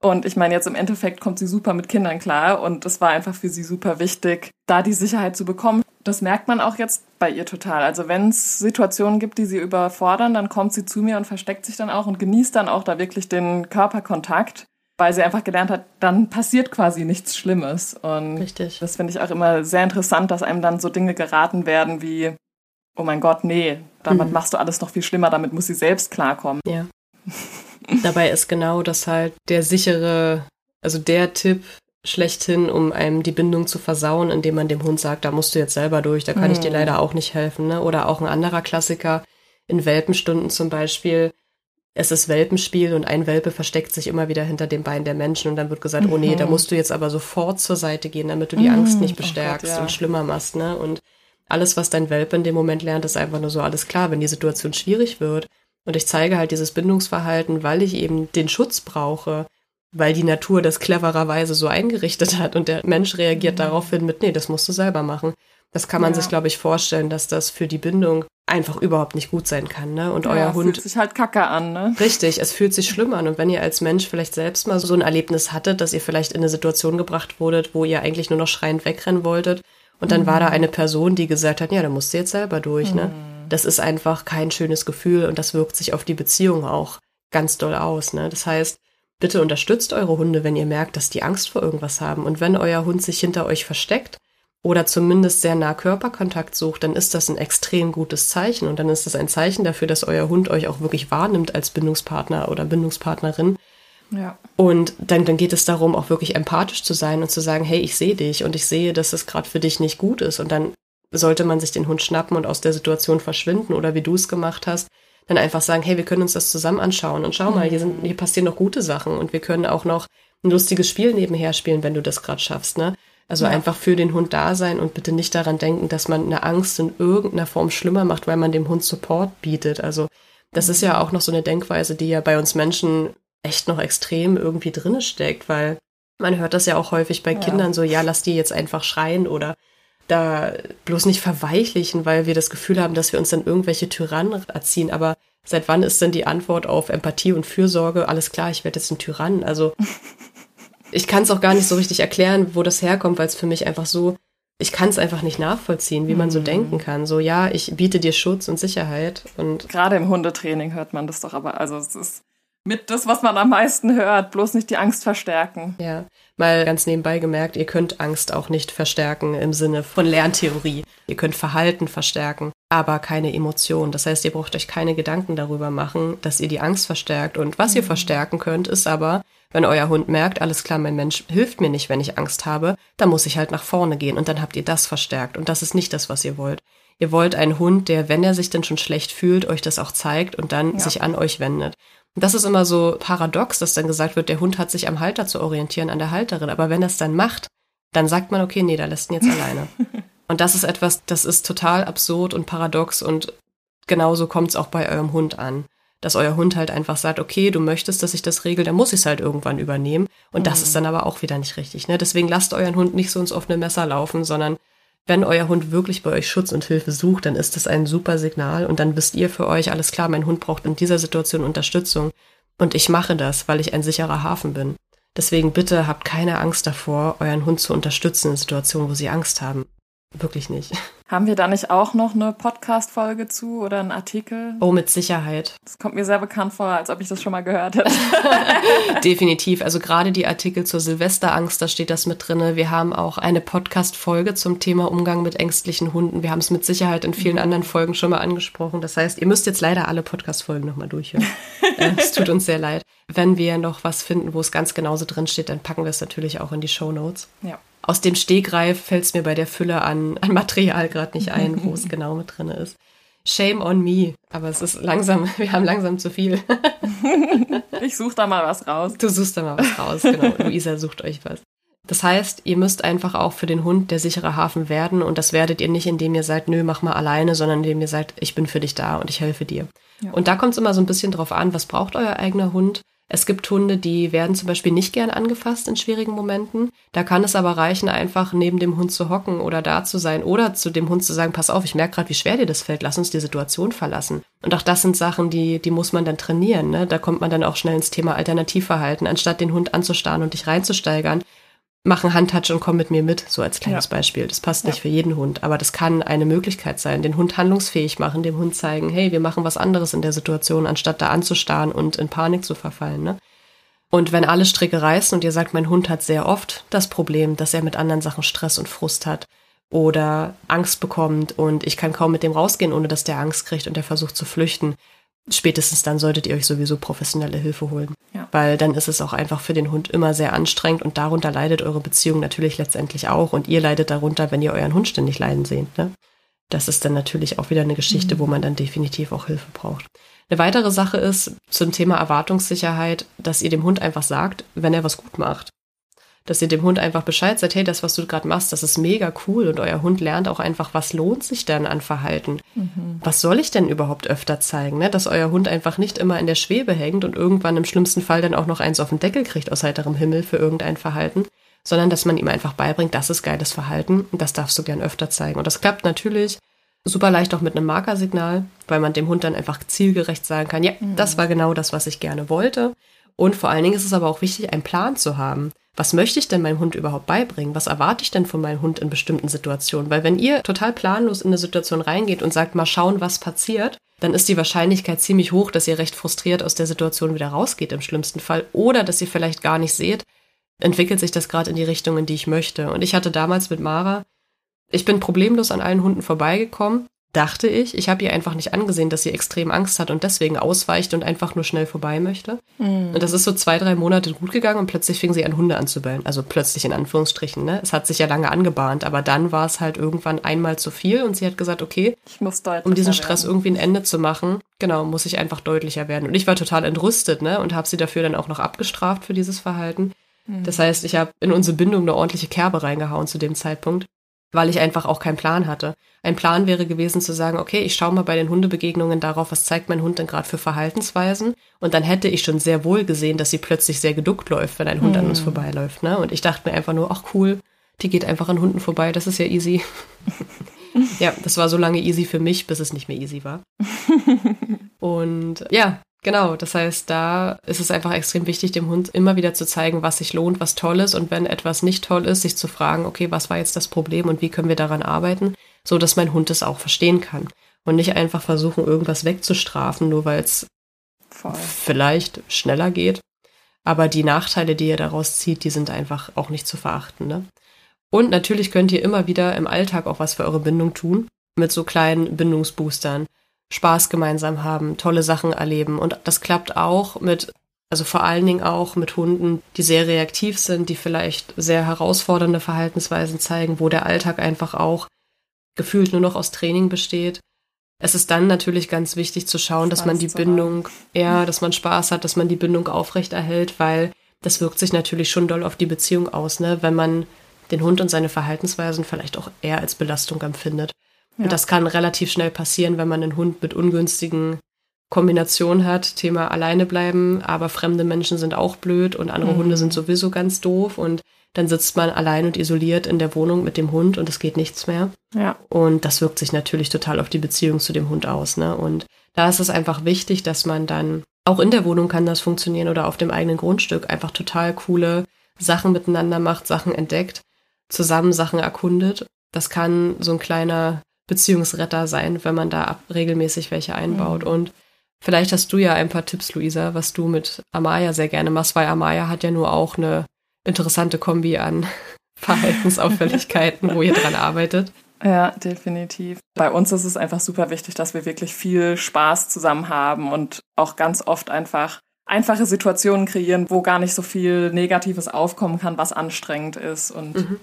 Und ich meine, jetzt im Endeffekt kommt sie super mit Kindern klar und es war einfach für sie super wichtig, da die Sicherheit zu bekommen. Das merkt man auch jetzt bei ihr total. Also wenn es Situationen gibt, die sie überfordern, dann kommt sie zu mir und versteckt sich dann auch und genießt dann auch da wirklich den Körperkontakt, weil sie einfach gelernt hat, dann passiert quasi nichts Schlimmes. Und Richtig. das finde ich auch immer sehr interessant, dass einem dann so Dinge geraten werden wie, oh mein Gott, nee, damit mhm. machst du alles noch viel schlimmer, damit muss sie selbst klarkommen. Ja. Dabei ist genau das halt der sichere, also der Tipp schlechthin, um einem die Bindung zu versauen, indem man dem Hund sagt, da musst du jetzt selber durch, da kann mhm. ich dir mhm. leider auch nicht helfen. Ne? Oder auch ein anderer Klassiker in Welpenstunden zum Beispiel. Es ist Welpenspiel und ein Welpe versteckt sich immer wieder hinter dem Bein der Menschen und dann wird gesagt, mhm. oh nee, da mhm. musst du jetzt aber sofort zur Seite gehen, damit du die Angst nicht bestärkst oh Gott, ja. und schlimmer machst. Ne? Und alles, was dein Welpe in dem Moment lernt, ist einfach nur so, alles klar, wenn die Situation schwierig wird, und ich zeige halt dieses Bindungsverhalten, weil ich eben den Schutz brauche, weil die Natur das clevererweise so eingerichtet hat und der Mensch reagiert mhm. daraufhin mit, nee, das musst du selber machen. Das kann man ja. sich, glaube ich, vorstellen, dass das für die Bindung einfach überhaupt nicht gut sein kann, ne? Und ja, euer Hund fühlt sich halt kacke an, ne? Richtig, es fühlt sich schlimm an und wenn ihr als Mensch vielleicht selbst mal so ein Erlebnis hattet, dass ihr vielleicht in eine Situation gebracht wurdet, wo ihr eigentlich nur noch schreiend wegrennen wolltet und dann mhm. war da eine Person, die gesagt hat, ja, da musst du jetzt selber durch, ne? mhm. ne? das ist einfach kein schönes Gefühl und das wirkt sich auf die Beziehung auch ganz doll aus. Ne? Das heißt, bitte unterstützt eure Hunde, wenn ihr merkt, dass die Angst vor irgendwas haben. Und wenn euer Hund sich hinter euch versteckt oder zumindest sehr nah Körperkontakt sucht, dann ist das ein extrem gutes Zeichen. Und dann ist das ein Zeichen dafür, dass euer Hund euch auch wirklich wahrnimmt als Bindungspartner oder Bindungspartnerin. Ja. Und dann, dann geht es darum, auch wirklich empathisch zu sein und zu sagen, hey, ich sehe dich und ich sehe, dass es gerade für dich nicht gut ist. Und dann sollte man sich den Hund schnappen und aus der Situation verschwinden oder wie du es gemacht hast, dann einfach sagen, hey, wir können uns das zusammen anschauen und schau mal, hier, sind, hier passieren noch gute Sachen und wir können auch noch ein lustiges Spiel nebenher spielen, wenn du das gerade schaffst, ne? Also ja. einfach für den Hund da sein und bitte nicht daran denken, dass man eine Angst in irgendeiner Form schlimmer macht, weil man dem Hund Support bietet. Also das ist ja auch noch so eine Denkweise, die ja bei uns Menschen echt noch extrem irgendwie drinne steckt, weil man hört das ja auch häufig bei ja. Kindern so, ja, lass die jetzt einfach schreien oder da bloß nicht verweichlichen, weil wir das Gefühl haben, dass wir uns dann irgendwelche Tyrannen erziehen. Aber seit wann ist denn die Antwort auf Empathie und Fürsorge? Alles klar, ich werde jetzt ein Tyrann. Also ich kann es auch gar nicht so richtig erklären, wo das herkommt, weil es für mich einfach so, ich kann es einfach nicht nachvollziehen, wie man so mhm. denken kann. So, ja, ich biete dir Schutz und Sicherheit und. Gerade im Hundetraining hört man das doch aber, also es ist mit das, was man am meisten hört, bloß nicht die Angst verstärken. Ja, mal ganz nebenbei gemerkt, ihr könnt Angst auch nicht verstärken im Sinne von Lerntheorie. Ihr könnt Verhalten verstärken, aber keine Emotion. Das heißt, ihr braucht euch keine Gedanken darüber machen, dass ihr die Angst verstärkt. Und was mhm. ihr verstärken könnt, ist aber Wenn euer Hund merkt, alles klar, mein Mensch hilft mir nicht, wenn ich Angst habe, dann muss ich halt nach vorne gehen und dann habt ihr das verstärkt und das ist nicht das, was ihr wollt. Ihr wollt einen Hund, der, wenn er sich denn schon schlecht fühlt, euch das auch zeigt und dann ja. sich an euch wendet. Das ist immer so paradox, dass dann gesagt wird, der Hund hat sich am Halter zu orientieren, an der Halterin. Aber wenn er es dann macht, dann sagt man, okay, nee, da lässt ihn jetzt alleine. Und das ist etwas, das ist total absurd und paradox und genauso kommt es auch bei eurem Hund an. Dass euer Hund halt einfach sagt, okay, du möchtest, dass ich das regel, dann muss ich es halt irgendwann übernehmen. Und mhm. das ist dann aber auch wieder nicht richtig. Ne? Deswegen lasst euren Hund nicht so ins offene Messer laufen, sondern wenn euer Hund wirklich bei euch Schutz und Hilfe sucht, dann ist das ein super Signal und dann wisst ihr für euch, alles klar, mein Hund braucht in dieser Situation Unterstützung und ich mache das, weil ich ein sicherer Hafen bin. Deswegen bitte habt keine Angst davor, euren Hund zu unterstützen in Situationen, wo sie Angst haben. Wirklich nicht. Haben wir da nicht auch noch eine Podcast-Folge zu oder einen Artikel? Oh, mit Sicherheit. Das kommt mir sehr bekannt vor, als ob ich das schon mal gehört hätte. Definitiv. Also gerade die Artikel zur Silvesterangst, da steht das mit drinne. Wir haben auch eine Podcast-Folge zum Thema Umgang mit ängstlichen Hunden. Wir haben es mit Sicherheit in vielen mhm. anderen Folgen schon mal angesprochen. Das heißt, ihr müsst jetzt leider alle Podcast-Folgen nochmal durchhören. Es tut uns sehr leid. Wenn wir noch was finden, wo es ganz genauso drin steht, dann packen wir es natürlich auch in die Show Notes. Ja aus dem Stegreif fällt es mir bei der Fülle an, an Material gerade nicht ein, wo es genau mit drin ist. Shame on me. Aber es ist langsam, wir haben langsam zu viel. ich suche da mal was raus. Du suchst da mal was raus, genau. Luisa sucht euch was. Das heißt, ihr müsst einfach auch für den Hund der sichere Hafen werden und das werdet ihr nicht, indem ihr sagt, nö, mach mal alleine, sondern indem ihr sagt, ich bin für dich da und ich helfe dir. Ja. Und da kommt es immer so ein bisschen drauf an, was braucht euer eigener Hund? Es gibt Hunde, die werden zum Beispiel nicht gern angefasst in schwierigen Momenten. Da kann es aber reichen, einfach neben dem Hund zu hocken oder da zu sein oder zu dem Hund zu sagen, pass auf, ich merke gerade, wie schwer dir das fällt, lass uns die Situation verlassen. Und auch das sind Sachen, die, die muss man dann trainieren. Ne? Da kommt man dann auch schnell ins Thema Alternativverhalten. Anstatt den Hund anzustarren und dich reinzusteigern, machen Handtouch und komm mit mir mit, so als kleines ja. Beispiel. Das passt nicht ja. für jeden Hund, aber das kann eine Möglichkeit sein. Den Hund handlungsfähig machen, dem Hund zeigen, hey, wir machen was anderes in der Situation, anstatt da anzustarren und in Panik zu verfallen. Ne? Und wenn alle Stricke reißen und ihr sagt, mein Hund hat sehr oft das Problem, dass er mit anderen Sachen Stress und Frust hat oder Angst bekommt und ich kann kaum mit dem rausgehen, ohne dass der Angst kriegt und der versucht zu flüchten, spätestens dann solltet ihr euch sowieso professionelle Hilfe holen. Ja. Weil dann ist es auch einfach für den Hund immer sehr anstrengend und darunter leidet eure Beziehung natürlich letztendlich auch und ihr leidet darunter, wenn ihr euren Hund ständig leiden seht. Ne? Das ist dann natürlich auch wieder eine Geschichte, mhm. wo man dann definitiv auch Hilfe braucht. Eine weitere Sache ist zum Thema Erwartungssicherheit, dass ihr dem Hund einfach sagt, wenn er was gut macht dass ihr dem Hund einfach Bescheid sagt, hey, das, was du gerade machst, das ist mega cool und euer Hund lernt auch einfach, was lohnt sich denn an Verhalten? Mhm. Was soll ich denn überhaupt öfter zeigen? Ne? Dass euer Hund einfach nicht immer in der Schwebe hängt und irgendwann im schlimmsten Fall dann auch noch eins auf den Deckel kriegt aus heiterem Himmel für irgendein Verhalten, sondern dass man ihm einfach beibringt, das ist geiles Verhalten und das darfst du gern öfter zeigen. Und das klappt natürlich super leicht auch mit einem Markersignal, weil man dem Hund dann einfach zielgerecht sagen kann, ja, mhm. das war genau das, was ich gerne wollte. Und vor allen Dingen ist es aber auch wichtig, einen Plan zu haben was möchte ich denn meinem Hund überhaupt beibringen? Was erwarte ich denn von meinem Hund in bestimmten Situationen? Weil wenn ihr total planlos in eine Situation reingeht und sagt, mal schauen, was passiert, dann ist die Wahrscheinlichkeit ziemlich hoch, dass ihr recht frustriert aus der Situation wieder rausgeht im schlimmsten Fall oder dass ihr vielleicht gar nicht seht, entwickelt sich das gerade in die Richtung, in die ich möchte. Und ich hatte damals mit Mara, ich bin problemlos an allen Hunden vorbeigekommen dachte ich. Ich habe ihr einfach nicht angesehen, dass sie extrem Angst hat und deswegen ausweicht und einfach nur schnell vorbei möchte. Mhm. Und das ist so zwei, drei Monate gut gegangen und plötzlich fing sie an, Hunde anzubellen. Also plötzlich in Anführungsstrichen. Ne? Es hat sich ja lange angebahnt, aber dann war es halt irgendwann einmal zu viel und sie hat gesagt, okay, um diesen Stress werden. irgendwie ein Ende zu machen, genau, muss ich einfach deutlicher werden. Und ich war total entrüstet ne? und habe sie dafür dann auch noch abgestraft für dieses Verhalten. Mhm. Das heißt, ich habe in unsere Bindung eine ordentliche Kerbe reingehauen zu dem Zeitpunkt weil ich einfach auch keinen Plan hatte. Ein Plan wäre gewesen zu sagen, okay, ich schaue mal bei den Hundebegegnungen darauf, was zeigt mein Hund denn gerade für Verhaltensweisen. Und dann hätte ich schon sehr wohl gesehen, dass sie plötzlich sehr geduckt läuft, wenn ein Hund hm. an uns hm. vorbeiläuft. Ne? Und ich dachte mir einfach nur, ach cool, die geht einfach an Hunden vorbei, das ist ja easy. ja, das war so lange easy für mich, bis es nicht mehr easy war. Und ja, Genau, das heißt, da ist es einfach extrem wichtig, dem Hund immer wieder zu zeigen, was sich lohnt, was toll ist und wenn etwas nicht toll ist, sich zu fragen, okay, was war jetzt das Problem und wie können wir daran arbeiten, so dass mein Hund es auch verstehen kann und nicht einfach versuchen, irgendwas wegzustrafen, nur weil es vielleicht schneller geht. Aber die Nachteile, die ihr daraus zieht, die sind einfach auch nicht zu verachten. Ne? Und natürlich könnt ihr immer wieder im Alltag auch was für eure Bindung tun, mit so kleinen Bindungsboostern. Spaß gemeinsam haben, tolle Sachen erleben. Und das klappt auch mit Also vor allen Dingen auch mit Hunden, die sehr reaktiv sind, die vielleicht sehr herausfordernde Verhaltensweisen zeigen, wo der Alltag einfach auch gefühlt nur noch aus Training besteht. Es ist dann natürlich ganz wichtig zu schauen, Spaß dass man die Bindung, ja, dass man Spaß hat, dass man die Bindung aufrechterhält, weil das wirkt sich natürlich schon doll auf die Beziehung aus, ne? Wenn man den Hund und seine Verhaltensweisen vielleicht auch eher als Belastung empfindet. Ja. Und das kann relativ schnell passieren, wenn man einen Hund mit ungünstigen Kombinationen hat. Thema alleine bleiben, aber fremde Menschen sind auch blöd und andere mhm. Hunde sind sowieso ganz doof und dann sitzt man allein und isoliert in der Wohnung mit dem Hund und es geht nichts mehr. Ja. Und das wirkt sich natürlich total auf die Beziehung zu dem Hund aus. Ne? Und da ist es einfach wichtig, dass man dann, auch in der Wohnung kann das funktionieren oder auf dem eigenen Grundstück, einfach total coole Sachen miteinander macht, Sachen entdeckt, zusammen Sachen erkundet. Das kann so ein kleiner Beziehungsretter sein, wenn man da regelmäßig welche einbaut. Mhm. Und vielleicht hast du ja ein paar Tipps, Luisa, was du mit Amaya sehr gerne machst, weil Amaya hat ja nur auch eine interessante Kombi an Verhaltensauffälligkeiten, wo ihr dran arbeitet. Ja, definitiv. Bei uns ist es einfach super wichtig, dass wir wirklich viel Spaß zusammen haben und auch ganz oft einfach einfache Situationen kreieren, wo gar nicht so viel Negatives aufkommen kann, was anstrengend ist. Und mhm.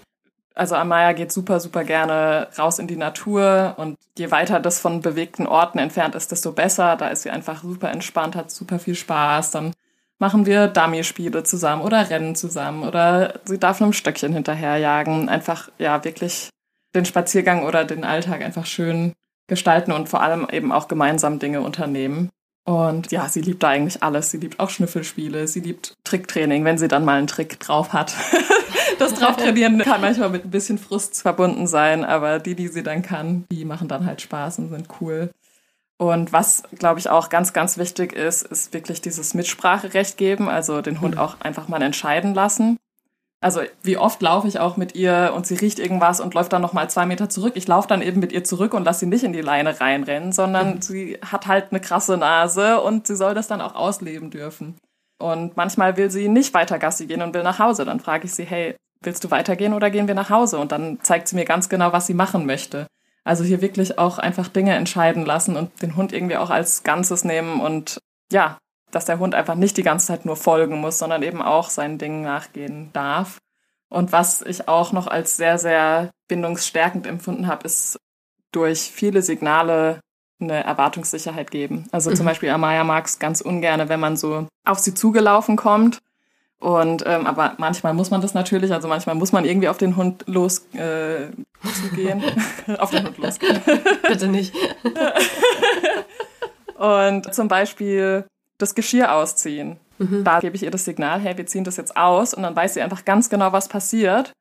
Also Amaya geht super, super gerne raus in die Natur und je weiter das von bewegten Orten entfernt ist, desto besser. Da ist sie einfach super entspannt, hat super viel Spaß. Dann machen wir Dummy-Spiele zusammen oder Rennen zusammen oder sie darf einem Stöckchen hinterherjagen. Einfach, ja, wirklich den Spaziergang oder den Alltag einfach schön gestalten und vor allem eben auch gemeinsam Dinge unternehmen. Und ja, sie liebt da eigentlich alles. Sie liebt auch Schnüffelspiele, sie liebt Tricktraining, wenn sie dann mal einen Trick drauf hat. das Drauftrainieren kann manchmal mit ein bisschen Frust verbunden sein, aber die, die sie dann kann, die machen dann halt Spaß und sind cool. Und was, glaube ich, auch ganz, ganz wichtig ist, ist wirklich dieses Mitspracherecht geben, also den Hund auch einfach mal entscheiden lassen. Also wie oft laufe ich auch mit ihr und sie riecht irgendwas und läuft dann nochmal zwei Meter zurück. Ich laufe dann eben mit ihr zurück und lasse sie nicht in die Leine reinrennen, sondern mhm. sie hat halt eine krasse Nase und sie soll das dann auch ausleben dürfen. Und manchmal will sie nicht weiter Gassi gehen und will nach Hause. Dann frage ich sie, hey, willst du weitergehen oder gehen wir nach Hause? Und dann zeigt sie mir ganz genau, was sie machen möchte. Also hier wirklich auch einfach Dinge entscheiden lassen und den Hund irgendwie auch als Ganzes nehmen und ja, dass der Hund einfach nicht die ganze Zeit nur folgen muss, sondern eben auch seinen Dingen nachgehen darf. Und was ich auch noch als sehr, sehr bindungsstärkend empfunden habe, ist durch viele Signale eine Erwartungssicherheit geben. Also zum mhm. Beispiel Amaya mag es ganz ungerne, wenn man so auf sie zugelaufen kommt und ähm, aber manchmal muss man das natürlich, also manchmal muss man irgendwie auf den Hund los äh, auf den Hund losgehen. Bitte nicht. und zum Beispiel das Geschirr ausziehen. Mhm. Da gebe ich ihr das Signal, hey, wir ziehen das jetzt aus und dann weiß sie einfach ganz genau, was passiert.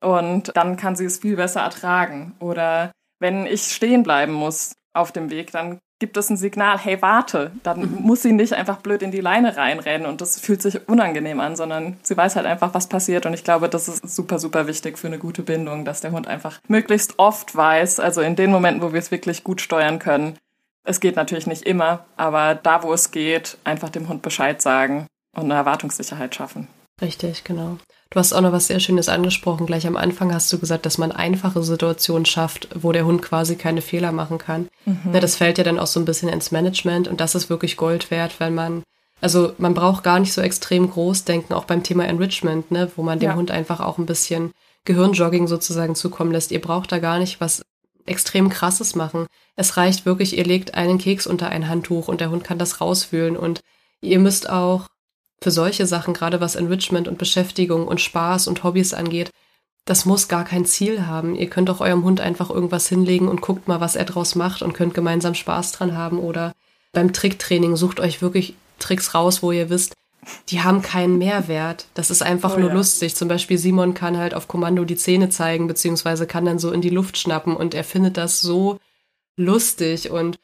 Und dann kann sie es viel besser ertragen. Oder wenn ich stehen bleiben muss auf dem Weg, dann gibt es ein Signal, hey, warte, dann mhm. muss sie nicht einfach blöd in die Leine reinrennen und das fühlt sich unangenehm an, sondern sie weiß halt einfach, was passiert und ich glaube, das ist super, super wichtig für eine gute Bindung, dass der Hund einfach möglichst oft weiß, also in den Momenten, wo wir es wirklich gut steuern können. Es geht natürlich nicht immer, aber da, wo es geht, einfach dem Hund Bescheid sagen und eine Erwartungssicherheit schaffen. Richtig, genau. Du hast auch noch was sehr Schönes angesprochen. Gleich am Anfang hast du gesagt, dass man einfache Situationen schafft, wo der Hund quasi keine Fehler machen kann. Mhm. Ja, das fällt ja dann auch so ein bisschen ins Management und das ist wirklich Gold wert, weil man, also man braucht gar nicht so extrem groß denken, auch beim Thema Enrichment, ne, wo man dem ja. Hund einfach auch ein bisschen Gehirnjogging sozusagen zukommen lässt. Ihr braucht da gar nicht was extrem krasses machen. Es reicht wirklich, ihr legt einen Keks unter ein Handtuch und der Hund kann das rausfühlen und ihr müsst auch für solche Sachen, gerade was Enrichment und Beschäftigung und Spaß und Hobbys angeht, das muss gar kein Ziel haben. Ihr könnt auch eurem Hund einfach irgendwas hinlegen und guckt mal, was er draus macht und könnt gemeinsam Spaß dran haben. Oder beim Tricktraining sucht euch wirklich Tricks raus, wo ihr wisst, die haben keinen Mehrwert. Das ist einfach oh, nur ja. lustig. Zum Beispiel Simon kann halt auf Kommando die Zähne zeigen, beziehungsweise kann dann so in die Luft schnappen und er findet das so lustig. Und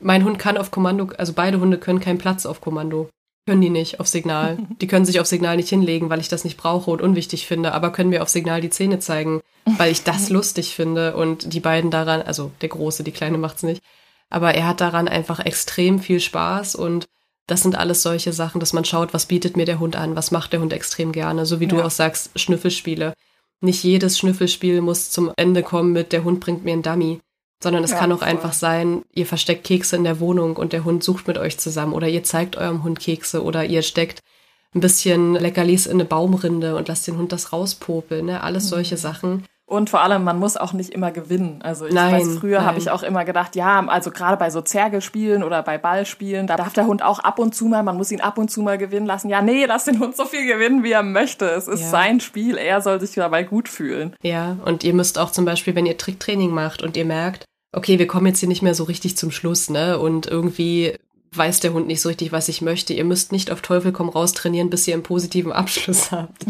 mein Hund kann auf Kommando, also beide Hunde können keinen Platz auf Kommando. Können die nicht auf Signal. Die können sich auf Signal nicht hinlegen, weil ich das nicht brauche und unwichtig finde, aber können mir auf Signal die Zähne zeigen, weil ich das lustig finde und die beiden daran, also der Große, die Kleine macht's nicht, aber er hat daran einfach extrem viel Spaß und das sind alles solche Sachen, dass man schaut, was bietet mir der Hund an, was macht der Hund extrem gerne, so wie ja. du auch sagst, Schnüffelspiele. Nicht jedes Schnüffelspiel muss zum Ende kommen mit der Hund bringt mir einen Dummy sondern es ja, kann auch voll. einfach sein, ihr versteckt Kekse in der Wohnung und der Hund sucht mit euch zusammen oder ihr zeigt eurem Hund Kekse oder ihr steckt ein bisschen Leckerlis in eine Baumrinde und lass den Hund das rauspopeln, ne? Alles solche Sachen. Und vor allem, man muss auch nicht immer gewinnen. Also ich Nein, weiß, früher habe ich auch immer gedacht, ja, also gerade bei so Zergelspielen oder bei Ballspielen, da darf der Hund auch ab und zu mal, man muss ihn ab und zu mal gewinnen lassen. Ja, nee, lass den Hund so viel gewinnen, wie er möchte. Es ist Ja. sein Spiel, er soll sich dabei gut fühlen. Ja, und ihr müsst auch zum Beispiel, wenn ihr Tricktraining macht und ihr merkt, okay, wir kommen jetzt hier nicht mehr so richtig zum Schluss, ne? Und irgendwie weiß der Hund nicht so richtig, was ich möchte. Ihr müsst nicht auf Teufel komm raus trainieren, bis ihr einen positiven Abschluss habt.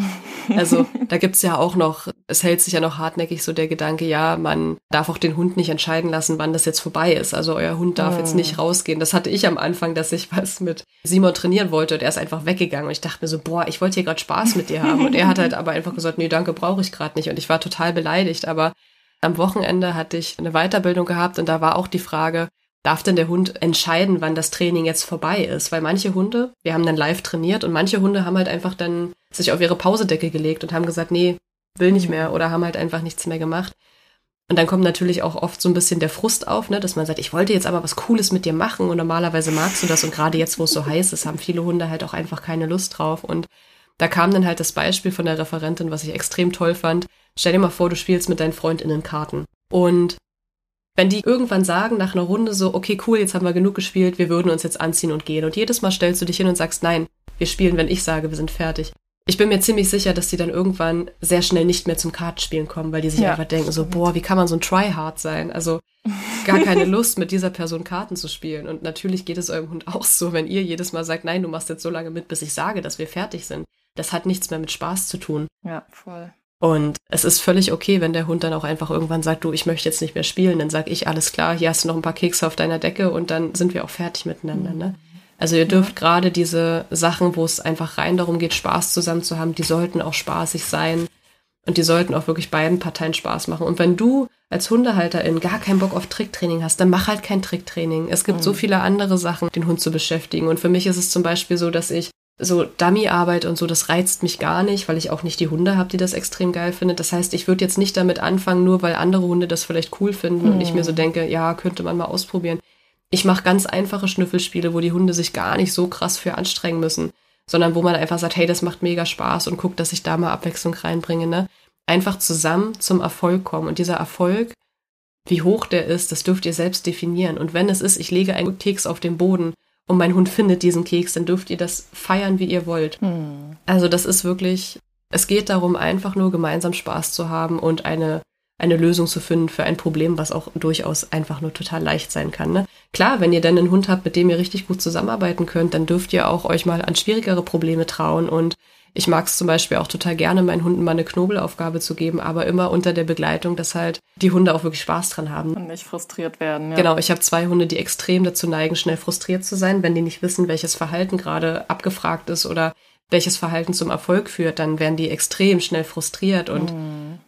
Also da gibt's ja auch noch, es hält sich ja noch hartnäckig so der Gedanke, ja, man darf auch den Hund nicht entscheiden lassen, wann das jetzt vorbei ist. Also euer Hund darf jetzt nicht rausgehen. Das hatte ich am Anfang, dass ich was mit Simon trainieren wollte und er ist einfach weggegangen. Und ich dachte mir so, boah, ich wollte hier gerade Spaß mit dir haben. Und er hat halt aber einfach gesagt, nee, danke, brauche ich gerade nicht. Und ich war total beleidigt. Aber am Wochenende hatte ich eine Weiterbildung gehabt und da war auch die Frage, darf denn der Hund entscheiden, wann das Training jetzt vorbei ist? Weil manche Hunde, wir haben dann live trainiert und manche Hunde haben halt einfach dann sich auf ihre Pausedecke gelegt und haben gesagt, nee, will nicht mehr oder haben halt einfach nichts mehr gemacht. Und dann kommt natürlich auch oft so ein bisschen der Frust auf, ne, dass man sagt, ich wollte jetzt aber was Cooles mit dir machen und normalerweise magst du das und gerade jetzt, wo es so heiß ist, haben viele Hunde halt auch einfach keine Lust drauf und da kam dann halt das Beispiel von der Referentin, was ich extrem toll fand. Stell dir mal vor, du spielst mit deinen FreundInnen Karten. Und wenn die irgendwann sagen nach einer Runde so, okay, cool, jetzt haben wir genug gespielt, wir würden uns jetzt anziehen und gehen. Und jedes Mal stellst du dich hin und sagst, nein, wir spielen, wenn ich sage, wir sind fertig. Ich bin mir ziemlich sicher, dass die dann irgendwann sehr schnell nicht mehr zum Kartenspielen kommen, weil die sich Ja, einfach denken, so, boah, wie kann man so ein Tryhard sein? Also gar keine Lust, mit dieser Person Karten zu spielen. Und natürlich geht es eurem Hund auch so, wenn ihr jedes Mal sagt, nein, du machst jetzt so lange mit, bis ich sage, dass wir fertig sind. Das hat nichts mehr mit Spaß zu tun. Ja, voll. Und es ist völlig okay, wenn der Hund dann auch einfach irgendwann sagt, du, ich möchte jetzt nicht mehr spielen. Dann sag ich, alles klar, hier hast du noch ein paar Kekse auf deiner Decke und dann sind wir auch fertig miteinander. Ne? Also ihr dürft gerade diese Sachen, wo es einfach rein darum geht, Spaß zusammen zu haben, die sollten auch spaßig sein. Und die sollten auch wirklich beiden Parteien Spaß machen. Und wenn du als Hundehalterin gar keinen Bock auf Tricktraining hast, dann mach halt kein Tricktraining. Es gibt so viele andere Sachen, den Hund zu beschäftigen. Und für mich ist es zum Beispiel so, dass ich so Dummyarbeit und so, das reizt mich gar nicht, weil ich auch nicht die Hunde habe, die das extrem geil finden. Das heißt, ich würde jetzt nicht damit anfangen, nur weil andere Hunde das vielleicht cool finden und ich mir so denke, ja, könnte man mal ausprobieren. Ich mache ganz einfache Schnüffelspiele, wo die Hunde sich gar nicht so krass für anstrengen müssen, sondern wo man einfach sagt, hey, das macht mega Spaß und guckt, dass ich da mal Abwechslung reinbringe. Ne? Einfach zusammen zum Erfolg kommen. Und dieser Erfolg, wie hoch der ist, das dürft ihr selbst definieren. Und wenn es ist, ich lege einen Keks auf den Boden und mein Hund findet diesen Keks, dann dürft ihr das feiern, wie ihr wollt. Also das ist wirklich, es geht darum, einfach nur gemeinsam Spaß zu haben und eine, eine Lösung zu finden für ein Problem, was auch durchaus einfach nur total leicht sein kann. Ne? Klar, wenn ihr dann einen Hund habt, mit dem ihr richtig gut zusammenarbeiten könnt, dann dürft ihr auch euch mal an schwierigere Probleme trauen und ich mag es zum Beispiel auch total gerne, meinen Hunden mal eine Knobelaufgabe zu geben, aber immer unter der Begleitung, dass halt die Hunde auch wirklich Spaß dran haben. Und nicht frustriert werden. Ja. Genau, ich habe zwei Hunde, die extrem dazu neigen, schnell frustriert zu sein, wenn die nicht wissen, welches Verhalten gerade abgefragt ist oder welches Verhalten zum Erfolg führt, dann werden die extrem schnell frustriert und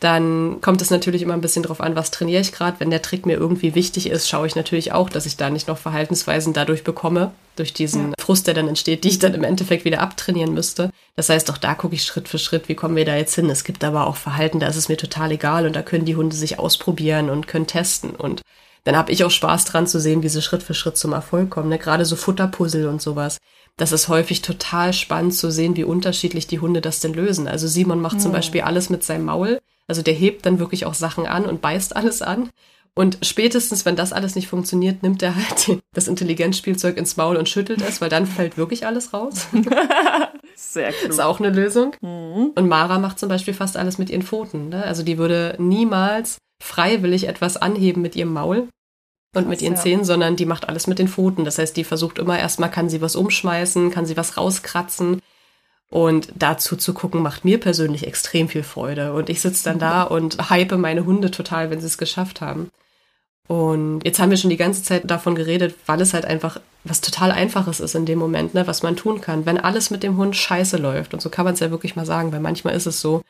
dann kommt es natürlich immer ein bisschen drauf an, was trainiere ich gerade. Wenn der Trick mir irgendwie wichtig ist, schaue ich natürlich auch, dass ich da nicht noch Verhaltensweisen dadurch bekomme, durch diesen Frust, der dann entsteht, die ich dann im Endeffekt wieder abtrainieren müsste. Das heißt, auch da gucke ich Schritt für Schritt, wie kommen wir da jetzt hin. Es gibt aber auch Verhalten, da ist es mir total egal und da können die Hunde sich ausprobieren und können testen und dann habe ich auch Spaß dran zu sehen, wie sie Schritt für Schritt zum Erfolg kommen. Ne? Gerade so Futterpuzzle und sowas. Das ist häufig total spannend zu sehen, wie unterschiedlich die Hunde das denn lösen. Also Simon macht zum Beispiel alles mit seinem Maul. Also der hebt dann wirklich auch Sachen an und beißt alles an. Und spätestens, wenn das alles nicht funktioniert, nimmt er halt das Intelligenzspielzeug ins Maul und schüttelt es, weil dann fällt wirklich alles raus. Sehr Ist klug. auch eine Lösung. Und Mara macht zum Beispiel fast alles mit ihren Pfoten. Ne? Also die würde niemals freiwillig etwas anheben mit ihrem Maul und mit ihren ja. Zähnen, sondern die macht alles mit den Pfoten. Das heißt, die versucht immer erstmal, kann sie was umschmeißen, kann sie was rauskratzen. Und dazu zu gucken, macht mir persönlich extrem viel Freude. Und ich sitze dann da und hype meine Hunde total, wenn sie es geschafft haben. Und jetzt haben wir schon die ganze Zeit davon geredet, weil es halt einfach was total Einfaches ist in dem Moment, ne, was man tun kann, wenn alles mit dem Hund scheiße läuft. Und so kann man es ja wirklich mal sagen, weil manchmal ist es so,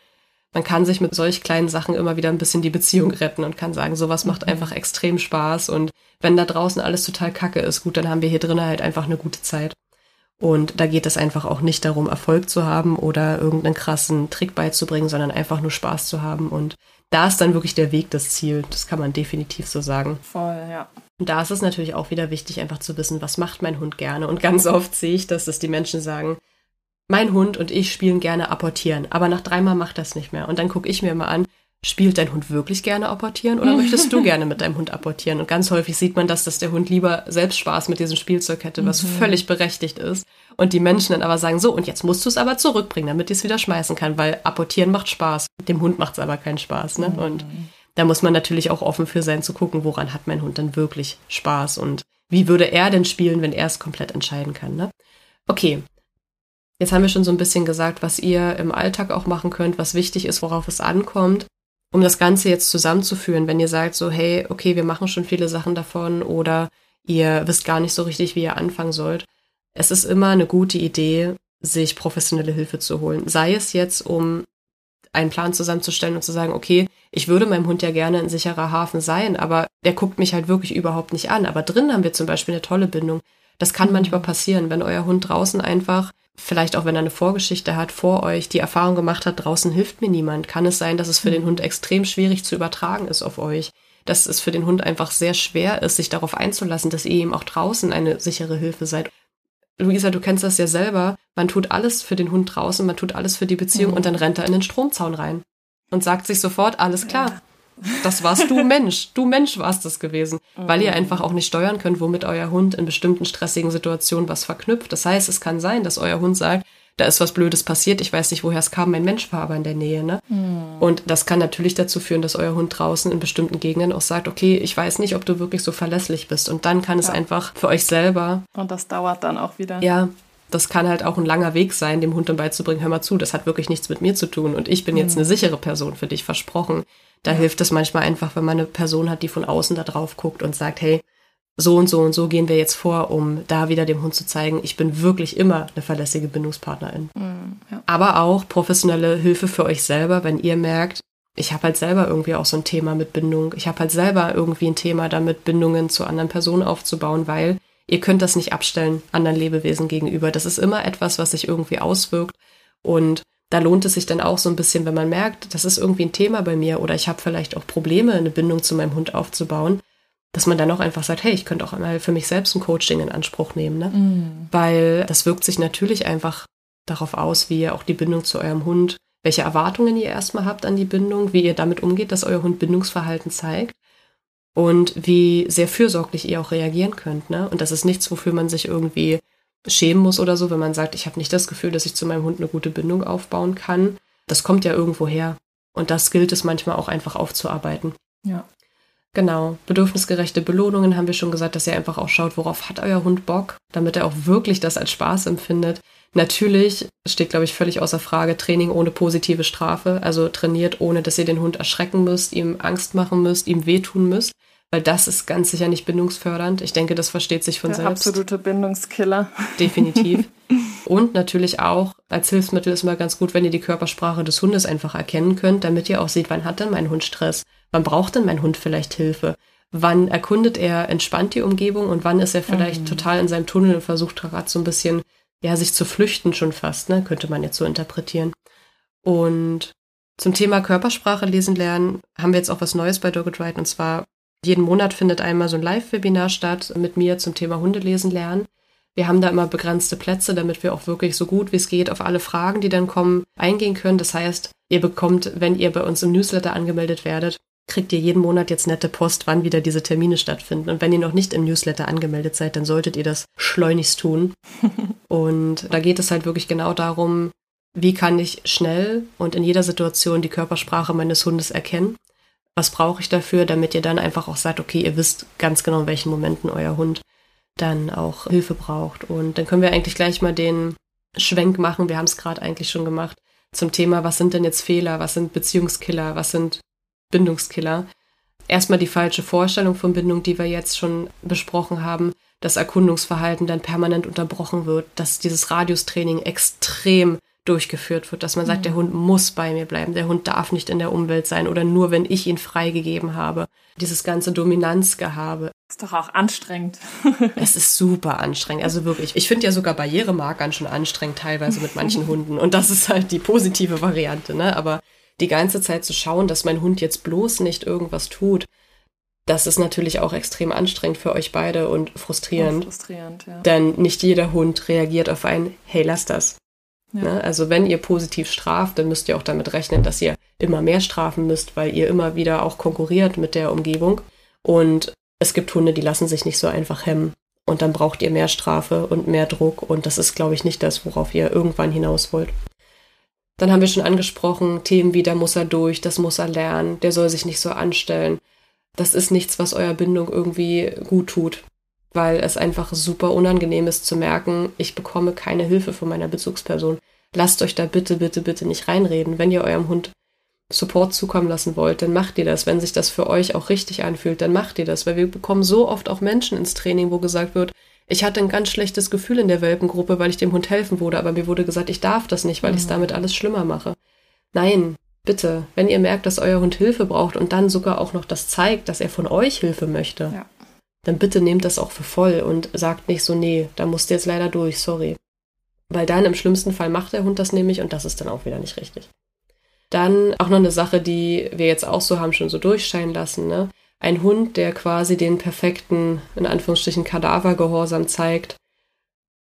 man kann sich mit solch kleinen Sachen immer wieder ein bisschen die Beziehung retten und kann sagen, sowas macht einfach extrem Spaß. Und wenn da draußen alles total kacke ist, gut, dann haben wir hier drinnen halt einfach eine gute Zeit. Und da geht es einfach auch nicht darum, Erfolg zu haben oder irgendeinen krassen Trick beizubringen, sondern einfach nur Spaß zu haben. Und da ist dann wirklich der Weg das Ziel. Das kann man definitiv so sagen. Voll, ja. Und da ist es natürlich auch wieder wichtig, einfach zu wissen, was macht mein Hund gerne. Und ganz oft sehe ich das, dass die Menschen sagen, mein Hund und ich spielen gerne apportieren, aber nach dreimal macht das nicht mehr. Und dann gucke ich mir immer an, spielt dein Hund wirklich gerne apportieren oder möchtest du gerne mit deinem Hund apportieren? Und ganz häufig sieht man das, dass der Hund lieber selbst Spaß mit diesem Spielzeug hätte, was mhm. völlig berechtigt ist. Und die Menschen dann aber sagen, so, und jetzt musst du es aber zurückbringen, damit ich es wieder schmeißen kann, weil apportieren macht Spaß. Dem Hund macht es aber keinen Spaß. Ne? Mhm. Und da muss man natürlich auch offen für sein, zu gucken, woran hat mein Hund dann wirklich Spaß und wie würde er denn spielen, wenn er es komplett entscheiden kann. Ne? Okay, Jetzt haben wir schon so ein bisschen gesagt, was ihr im Alltag auch machen könnt, was wichtig ist, worauf es ankommt um das Ganze jetzt zusammenzuführen, wenn ihr sagt so, hey, okay, wir machen schon viele Sachen davon oder ihr wisst gar nicht so richtig, wie ihr anfangen sollt. Es ist immer eine gute Idee, sich professionelle Hilfe zu holen. Sei es jetzt, um einen Plan zusammenzustellen und zu sagen, okay, ich würde meinem Hund ja gerne ein sicherer Hafen sein, aber der guckt mich halt wirklich überhaupt nicht an. Aber drin haben wir zum Beispiel eine tolle Bindung. Das kann manchmal passieren, wenn euer Hund draußen einfach vielleicht auch wenn er eine Vorgeschichte hat, vor euch die Erfahrung gemacht hat, draußen hilft mir niemand, kann es sein, dass es für den. Hund extrem schwierig zu übertragen ist auf euch. Dass es für den Hund einfach sehr schwer ist, sich darauf einzulassen, dass ihr ihm auch draußen eine sichere Hilfe seid. Luisa, du kennst das ja selber. Man tut alles für den Hund draußen, man tut alles für die Beziehung mhm. und dann rennt er in den Stromzaun rein und sagt sich sofort, alles klar. Das warst du Mensch. Du Mensch warst es gewesen. Weil ihr einfach auch nicht steuern könnt, womit euer Hund in bestimmten stressigen Situationen was verknüpft. Das heißt, es kann sein, dass euer Hund sagt, da ist was Blödes passiert, ich weiß nicht, woher es kam, mein Mensch war aber in der Nähe. Ne? Mhm. Und das kann natürlich dazu führen, dass euer Hund draußen in bestimmten Gegenden auch sagt, okay, ich weiß nicht, ob du wirklich so verlässlich bist. Und dann kann es einfach für euch selber. Und das dauert dann auch wieder. Ja, das kann halt auch ein langer Weg sein, dem Hund dann beizubringen, hör mal zu, das hat wirklich nichts mit mir zu tun und ich bin jetzt mhm. eine sichere Person für dich versprochen. Da ja. hilft es manchmal einfach, wenn man eine Person hat, die von außen da drauf guckt und sagt, hey, so und so und so gehen wir jetzt vor, um da wieder dem Hund zu zeigen, ich bin wirklich immer eine verlässliche Bindungspartnerin. Mhm, ja. Aber auch professionelle Hilfe für euch selber, wenn ihr merkt, ich habe halt selber irgendwie auch so ein Thema mit Bindung. Ich habe halt selber irgendwie ein Thema damit, Bindungen zu anderen Personen aufzubauen, weil ihr könnt das nicht abstellen anderen Lebewesen gegenüber. Das ist immer etwas, was sich irgendwie auswirkt. Und da lohnt es sich dann auch so ein bisschen, wenn man merkt, das ist irgendwie ein Thema bei mir oder ich habe vielleicht auch Probleme, eine Bindung zu meinem Hund aufzubauen, dass man dann auch einfach sagt, hey, ich könnte auch einmal für mich selbst ein Coaching in Anspruch nehmen, ne? Mm. Weil das wirkt sich natürlich einfach darauf aus, wie ihr auch die Bindung zu eurem Hund, welche Erwartungen ihr erstmal habt an die Bindung, wie ihr damit umgeht, dass euer Hund Bindungsverhalten zeigt und wie sehr fürsorglich ihr auch reagieren könnt, ne? Und das ist nichts, wofür man sich irgendwie schämen muss oder so, wenn man sagt, ich habe nicht das Gefühl, dass ich zu meinem Hund eine gute Bindung aufbauen kann. Das kommt ja irgendwo her. Und das gilt es manchmal auch einfach aufzuarbeiten. Ja. Genau. Bedürfnisgerechte Belohnungen haben wir schon gesagt, dass ihr einfach auch schaut, worauf hat euer Hund Bock, damit er auch wirklich das als Spaß empfindet. Natürlich steht, glaube ich, völlig außer Frage Training ohne positive Strafe. Also trainiert, ohne dass ihr den Hund erschrecken müsst, ihm Angst machen müsst, ihm wehtun müsst weil das ist ganz sicher nicht bindungsfördernd. Ich denke, das versteht sich von Der selbst. Absolute Bindungskiller. Definitiv. Und natürlich auch als Hilfsmittel ist mal ganz gut, wenn ihr die Körpersprache des Hundes einfach erkennen könnt, damit ihr auch seht, wann hat denn mein Hund Stress? Wann braucht denn mein Hund vielleicht Hilfe? Wann erkundet er entspannt die Umgebung und wann ist er vielleicht mhm. total in seinem Tunnel und versucht gerade so ein bisschen, ja, sich zu flüchten schon fast, ne? Könnte man jetzt so interpretieren. Und zum Thema Körpersprache lesen lernen haben wir jetzt auch was Neues bei Dogged Ride und zwar jeden Monat findet einmal so ein Live-Webinar statt mit mir zum Thema Hundelesen lernen. Wir haben da immer begrenzte Plätze, damit wir auch wirklich so gut wie es geht auf alle Fragen, die dann kommen, eingehen können. Das heißt, ihr bekommt, wenn ihr bei uns im Newsletter angemeldet werdet, kriegt ihr jeden Monat jetzt nette Post, wann wieder diese Termine stattfinden. Und wenn ihr noch nicht im Newsletter angemeldet seid, dann solltet ihr das schleunigst tun. und da geht es halt wirklich genau darum, wie kann ich schnell und in jeder Situation die Körpersprache meines Hundes erkennen was brauche ich dafür, damit ihr dann einfach auch sagt, okay, ihr wisst ganz genau, in welchen Momenten euer Hund dann auch Hilfe braucht. Und dann können wir eigentlich gleich mal den Schwenk machen, wir haben es gerade eigentlich schon gemacht, zum Thema, was sind denn jetzt Fehler, was sind Beziehungskiller, was sind Bindungskiller. Erstmal die falsche Vorstellung von Bindung, die wir jetzt schon besprochen haben, dass Erkundungsverhalten dann permanent unterbrochen wird, dass dieses Radiustraining extrem durchgeführt wird, dass man sagt, mhm. der Hund muss bei mir bleiben, der Hund darf nicht in der Umwelt sein oder nur, wenn ich ihn freigegeben habe. Dieses ganze Dominanzgehabe. Ist doch auch anstrengend. es ist super anstrengend. Also wirklich, ich finde ja sogar Barrieremarkern schon anstrengend teilweise mit manchen Hunden. Und das ist halt die positive Variante, ne? Aber die ganze Zeit zu schauen, dass mein Hund jetzt bloß nicht irgendwas tut, das ist natürlich auch extrem anstrengend für euch beide und frustrierend. frustrierend, ja. Denn nicht jeder Hund reagiert auf ein Hey, lass das Ja. Ne? Also wenn ihr positiv straft, dann müsst ihr auch damit rechnen, dass ihr immer mehr strafen müsst, weil ihr immer wieder auch konkurriert mit der Umgebung. Und es gibt Hunde, die lassen sich nicht so einfach hemmen. Und dann braucht ihr mehr Strafe und mehr Druck. Und das ist, glaube ich, nicht das, worauf ihr irgendwann hinaus wollt. Dann haben wir schon angesprochen, Themen wie, da muss er durch, das muss er lernen, der soll sich nicht so anstellen. Das ist nichts, was eurer Bindung irgendwie gut tut, weil es einfach super unangenehm ist zu merken, ich bekomme keine Hilfe von meiner Bezugsperson. Lasst euch da bitte, bitte, bitte nicht reinreden. Wenn ihr eurem Hund Support zukommen lassen wollt, dann macht ihr das. Wenn sich das für euch auch richtig anfühlt, dann macht ihr das. Weil wir bekommen so oft auch Menschen ins Training, wo gesagt wird, ich hatte ein ganz schlechtes Gefühl in der Welpengruppe, weil ich dem Hund helfen wurde, aber mir wurde gesagt, ich darf das nicht, weil mhm. ich es damit alles schlimmer mache. Nein, bitte, wenn ihr merkt, dass euer Hund Hilfe braucht und dann sogar auch noch das zeigt, dass er von euch Hilfe möchte, ja. dann bitte nehmt das auch für voll und sagt nicht so, nee, da musst du jetzt leider durch, sorry. Weil dann im schlimmsten Fall macht der Hund das nämlich und das ist dann auch wieder nicht richtig. Dann auch noch eine Sache, die wir jetzt auch so haben schon so durchscheinen lassen, ne? Ein Hund, der quasi den perfekten, in Anführungsstrichen, Kadavergehorsam zeigt,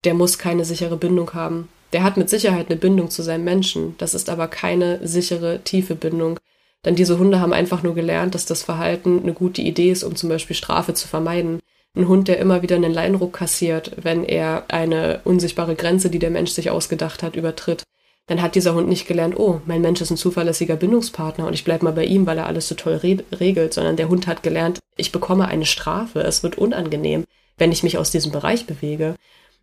der muss keine sichere Bindung haben. Der hat mit Sicherheit eine Bindung zu seinem Menschen. Das ist aber keine sichere, tiefe Bindung. Denn diese Hunde haben einfach nur gelernt, dass das Verhalten eine gute Idee ist, um zum Beispiel Strafe zu vermeiden. Ein Hund, der immer wieder einen Leinruck kassiert, wenn er eine unsichtbare Grenze, die der Mensch sich ausgedacht hat, übertritt dann hat dieser Hund nicht gelernt, oh, mein Mensch ist ein zuverlässiger Bindungspartner und ich bleibe mal bei ihm, weil er alles so toll re regelt, sondern der Hund hat gelernt, ich bekomme eine Strafe, es wird unangenehm, wenn ich mich aus diesem Bereich bewege.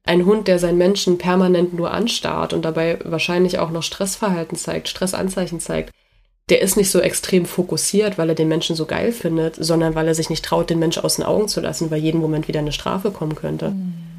Ein Hund, der seinen Menschen permanent nur anstarrt und dabei wahrscheinlich auch noch Stressverhalten zeigt, Stressanzeichen zeigt, der ist nicht so extrem fokussiert, weil er den Menschen so geil findet, sondern weil er sich nicht traut, den Menschen aus den Augen zu lassen, weil jeden Moment wieder eine Strafe kommen könnte. Mhm.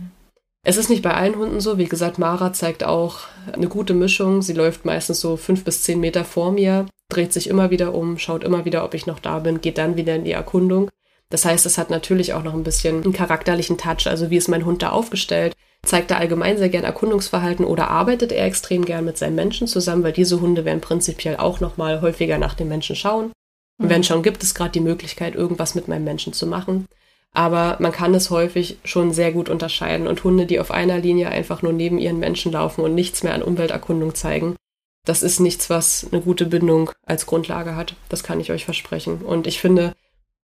Es ist nicht bei allen Hunden so. Wie gesagt, Mara zeigt auch eine gute Mischung. Sie läuft meistens so fünf bis zehn Meter vor mir, dreht sich immer wieder um, schaut immer wieder, ob ich noch da bin, geht dann wieder in die Erkundung. Das heißt, es hat natürlich auch noch ein bisschen einen charakterlichen Touch. Also wie ist mein Hund da aufgestellt? Zeigt er allgemein sehr gern Erkundungsverhalten oder arbeitet er extrem gern mit seinen Menschen zusammen? Weil diese Hunde werden prinzipiell auch noch mal häufiger nach dem Menschen schauen. Und wenn mhm. schon, gibt es gerade die Möglichkeit, irgendwas mit meinem Menschen zu machen aber man kann es häufig schon sehr gut unterscheiden. Und Hunde, die auf einer Linie einfach nur neben ihren Menschen laufen und nichts mehr an Umwelterkundung zeigen, das ist nichts, was eine gute Bindung als Grundlage hat. Das kann ich euch versprechen. Und ich finde,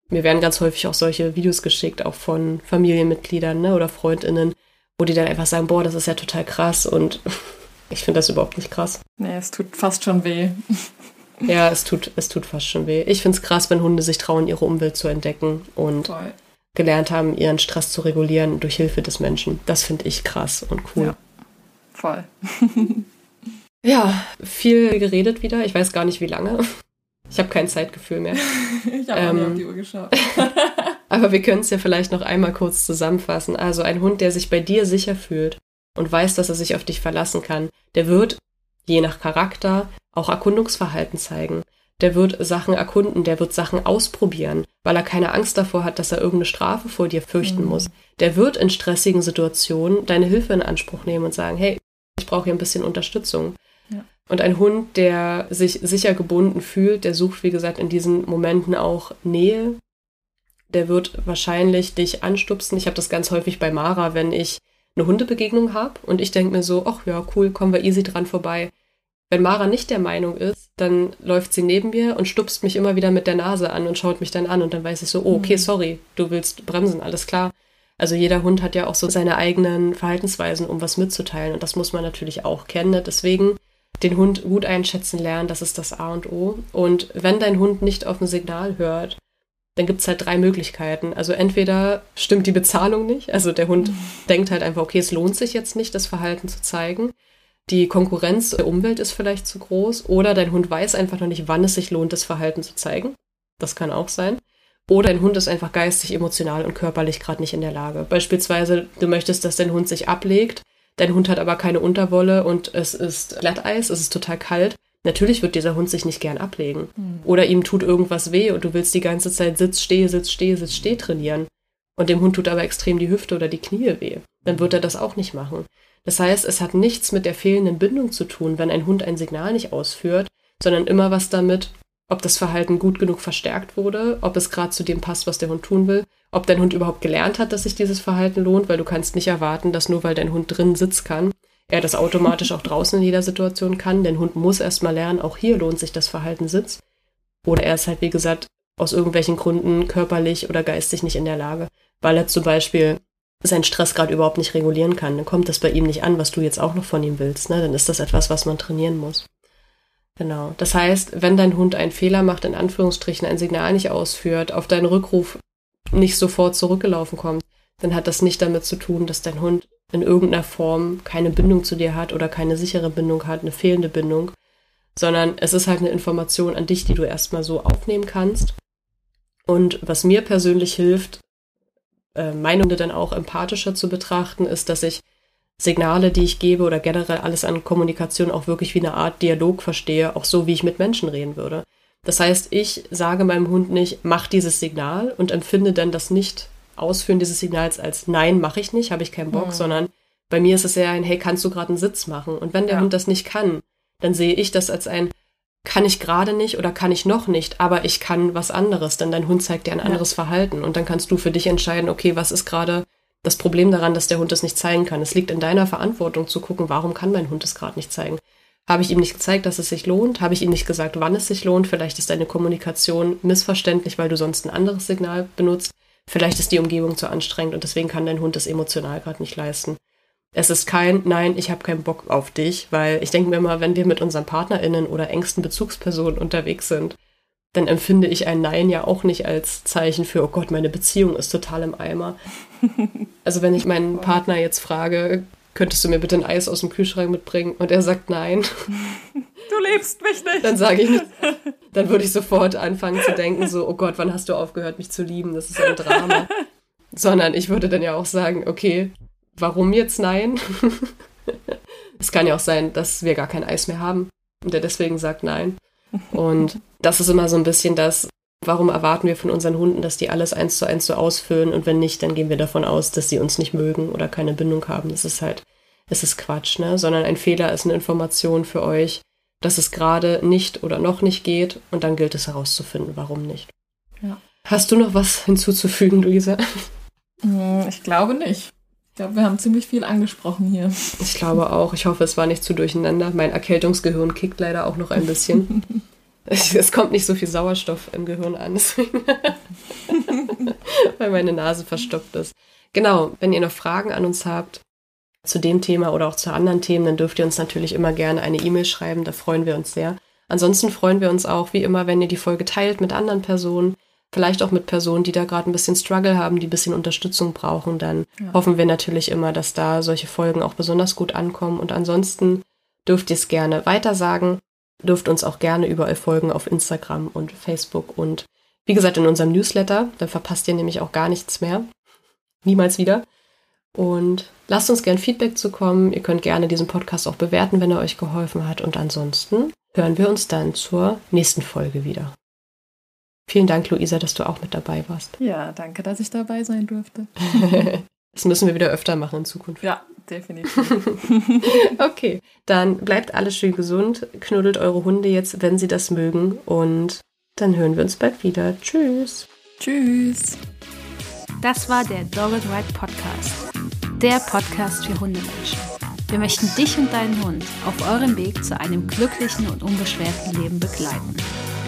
mir werden ganz häufig auch solche Videos geschickt, auch von Familienmitgliedern ne, oder Freundinnen, wo die dann einfach sagen, boah, das ist ja total krass und ich finde das überhaupt nicht krass. Nee, es tut fast schon weh. Ja, es tut, es tut fast schon weh. Ich finde es krass, wenn Hunde sich trauen, ihre Umwelt zu entdecken und Voll gelernt haben, ihren Stress zu regulieren durch Hilfe des Menschen. Das finde ich krass und cool. Ja, voll. ja, viel geredet wieder. Ich weiß gar nicht, wie lange. Ich habe kein Zeitgefühl mehr. ich habe ähm, auf die Uhr geschaut. aber wir können es ja vielleicht noch einmal kurz zusammenfassen. Also ein Hund, der sich bei dir sicher fühlt und weiß, dass er sich auf dich verlassen kann, der wird, je nach Charakter, auch Erkundungsverhalten zeigen der wird Sachen erkunden, der wird Sachen ausprobieren, weil er keine Angst davor hat, dass er irgendeine Strafe vor dir fürchten mhm. muss. Der wird in stressigen Situationen deine Hilfe in Anspruch nehmen und sagen, hey, ich brauche hier ein bisschen Unterstützung. Ja. Und ein Hund, der sich sicher gebunden fühlt, der sucht, wie gesagt, in diesen Momenten auch Nähe. Der wird wahrscheinlich dich anstupsen. Ich habe das ganz häufig bei Mara, wenn ich eine Hundebegegnung habe und ich denke mir so, ach ja, cool, kommen wir easy dran vorbei wenn Mara nicht der Meinung ist, dann läuft sie neben mir und stupst mich immer wieder mit der Nase an und schaut mich dann an und dann weiß ich so, oh, okay, mhm. sorry, du willst bremsen, alles klar. Also jeder Hund hat ja auch so seine eigenen Verhaltensweisen, um was mitzuteilen und das muss man natürlich auch kennen. Ne? Deswegen den Hund gut einschätzen lernen, das ist das A und O. Und wenn dein Hund nicht auf ein Signal hört, dann gibt es halt drei Möglichkeiten. Also entweder stimmt die Bezahlung nicht, also der Hund mhm. denkt halt einfach, okay, es lohnt sich jetzt nicht, das Verhalten zu zeigen die Konkurrenz der Umwelt ist vielleicht zu groß oder dein Hund weiß einfach noch nicht, wann es sich lohnt, das Verhalten zu zeigen. Das kann auch sein. Oder dein Hund ist einfach geistig, emotional und körperlich gerade nicht in der Lage. Beispielsweise, du möchtest, dass dein Hund sich ablegt, dein Hund hat aber keine Unterwolle und es ist Glatteis, es ist total kalt. Natürlich wird dieser Hund sich nicht gern ablegen. Mhm. Oder ihm tut irgendwas weh und du willst die ganze Zeit Sitz, Steh, Sitz, Steh, Sitz, Steh trainieren. Und dem Hund tut aber extrem die Hüfte oder die Knie weh. Dann wird er das auch nicht machen. Das heißt, es hat nichts mit der fehlenden Bindung zu tun, wenn ein Hund ein Signal nicht ausführt, sondern immer was damit, ob das Verhalten gut genug verstärkt wurde, ob es gerade zu dem passt, was der Hund tun will, ob dein Hund überhaupt gelernt hat, dass sich dieses Verhalten lohnt, weil du kannst nicht erwarten, dass nur weil dein Hund drin sitzt kann, er das automatisch auch draußen in jeder Situation kann. Der Hund muss erstmal lernen, auch hier lohnt sich das Verhalten Sitz. Oder er ist halt, wie gesagt, aus irgendwelchen Gründen körperlich oder geistig nicht in der Lage, weil er zum Beispiel seinen Stress gerade überhaupt nicht regulieren kann. Dann kommt das bei ihm nicht an, was du jetzt auch noch von ihm willst. Ne? Dann ist das etwas, was man trainieren muss. Genau. Das heißt, wenn dein Hund einen Fehler macht, in Anführungsstrichen ein Signal nicht ausführt, auf deinen Rückruf nicht sofort zurückgelaufen kommt, dann hat das nicht damit zu tun, dass dein Hund in irgendeiner Form keine Bindung zu dir hat oder keine sichere Bindung hat, eine fehlende Bindung, sondern es ist halt eine Information an dich, die du erstmal so aufnehmen kannst. Und was mir persönlich hilft, äh, meine Hunde dann auch empathischer zu betrachten, ist, dass ich Signale, die ich gebe oder generell alles an Kommunikation auch wirklich wie eine Art Dialog verstehe, auch so, wie ich mit Menschen reden würde. Das heißt, ich sage meinem Hund nicht, mach dieses Signal und empfinde dann das nicht Ausführen dieses Signals als Nein, mache ich nicht, habe ich keinen Bock, mhm. sondern bei mir ist es eher ein Hey, kannst du gerade einen Sitz machen? Und wenn der ja. Hund das nicht kann, dann sehe ich das als ein kann ich gerade nicht oder kann ich noch nicht, aber ich kann was anderes, denn dein Hund zeigt dir ein anderes ja. Verhalten und dann kannst du für dich entscheiden, okay, was ist gerade das Problem daran, dass der Hund es nicht zeigen kann. Es liegt in deiner Verantwortung zu gucken, warum kann mein Hund es gerade nicht zeigen. Habe ich ihm nicht gezeigt, dass es sich lohnt? Habe ich ihm nicht gesagt, wann es sich lohnt? Vielleicht ist deine Kommunikation missverständlich, weil du sonst ein anderes Signal benutzt. Vielleicht ist die Umgebung zu anstrengend und deswegen kann dein Hund das emotional gerade nicht leisten. Es ist kein Nein, ich habe keinen Bock auf dich, weil ich denke mir mal, wenn wir mit unseren PartnerInnen oder engsten Bezugspersonen unterwegs sind, dann empfinde ich ein Nein ja auch nicht als Zeichen für, oh Gott, meine Beziehung ist total im Eimer. Also wenn ich meinen Partner jetzt frage, könntest du mir bitte ein Eis aus dem Kühlschrank mitbringen? Und er sagt nein. Du lebst mich nicht. Dann sage ich nicht. Dann würde ich sofort anfangen zu denken, so, oh Gott, wann hast du aufgehört, mich zu lieben? Das ist ein Drama. Sondern ich würde dann ja auch sagen, okay, warum jetzt nein? es kann ja auch sein, dass wir gar kein Eis mehr haben und er deswegen sagt nein. Und das ist immer so ein bisschen das, warum erwarten wir von unseren Hunden, dass die alles eins zu eins so ausfüllen und wenn nicht, dann gehen wir davon aus, dass sie uns nicht mögen oder keine Bindung haben. Das ist halt, es ist Quatsch, ne? Sondern ein Fehler ist eine Information für euch, dass es gerade nicht oder noch nicht geht und dann gilt es herauszufinden, warum nicht. Ja. Hast du noch was hinzuzufügen, Luisa? Hm, ich glaube nicht. Ich glaube, wir haben ziemlich viel angesprochen hier. Ich glaube auch. Ich hoffe, es war nicht zu durcheinander. Mein Erkältungsgehirn kickt leider auch noch ein bisschen. es kommt nicht so viel Sauerstoff im Gehirn an, weil meine Nase verstopft ist. Genau, wenn ihr noch Fragen an uns habt zu dem Thema oder auch zu anderen Themen, dann dürft ihr uns natürlich immer gerne eine E-Mail schreiben. Da freuen wir uns sehr. Ansonsten freuen wir uns auch, wie immer, wenn ihr die Folge teilt mit anderen Personen vielleicht auch mit Personen, die da gerade ein bisschen Struggle haben, die ein bisschen Unterstützung brauchen, dann ja. hoffen wir natürlich immer, dass da solche Folgen auch besonders gut ankommen. Und ansonsten dürft ihr es gerne weitersagen, dürft uns auch gerne überall folgen auf Instagram und Facebook und wie gesagt in unserem Newsletter, dann verpasst ihr nämlich auch gar nichts mehr. Niemals wieder. Und lasst uns gern Feedback zukommen. Ihr könnt gerne diesen Podcast auch bewerten, wenn er euch geholfen hat. Und ansonsten hören wir uns dann zur nächsten Folge wieder. Vielen Dank, Luisa, dass du auch mit dabei warst. Ja, danke, dass ich dabei sein durfte. das müssen wir wieder öfter machen in Zukunft. Ja, definitiv. okay, dann bleibt alles schön gesund, knuddelt eure Hunde jetzt, wenn sie das mögen und dann hören wir uns bald wieder. Tschüss. Tschüss. Das war der Dogged Ride Podcast, der Podcast für Hundemenschen. Wir möchten dich und deinen Hund auf eurem Weg zu einem glücklichen und unbeschwerten Leben begleiten.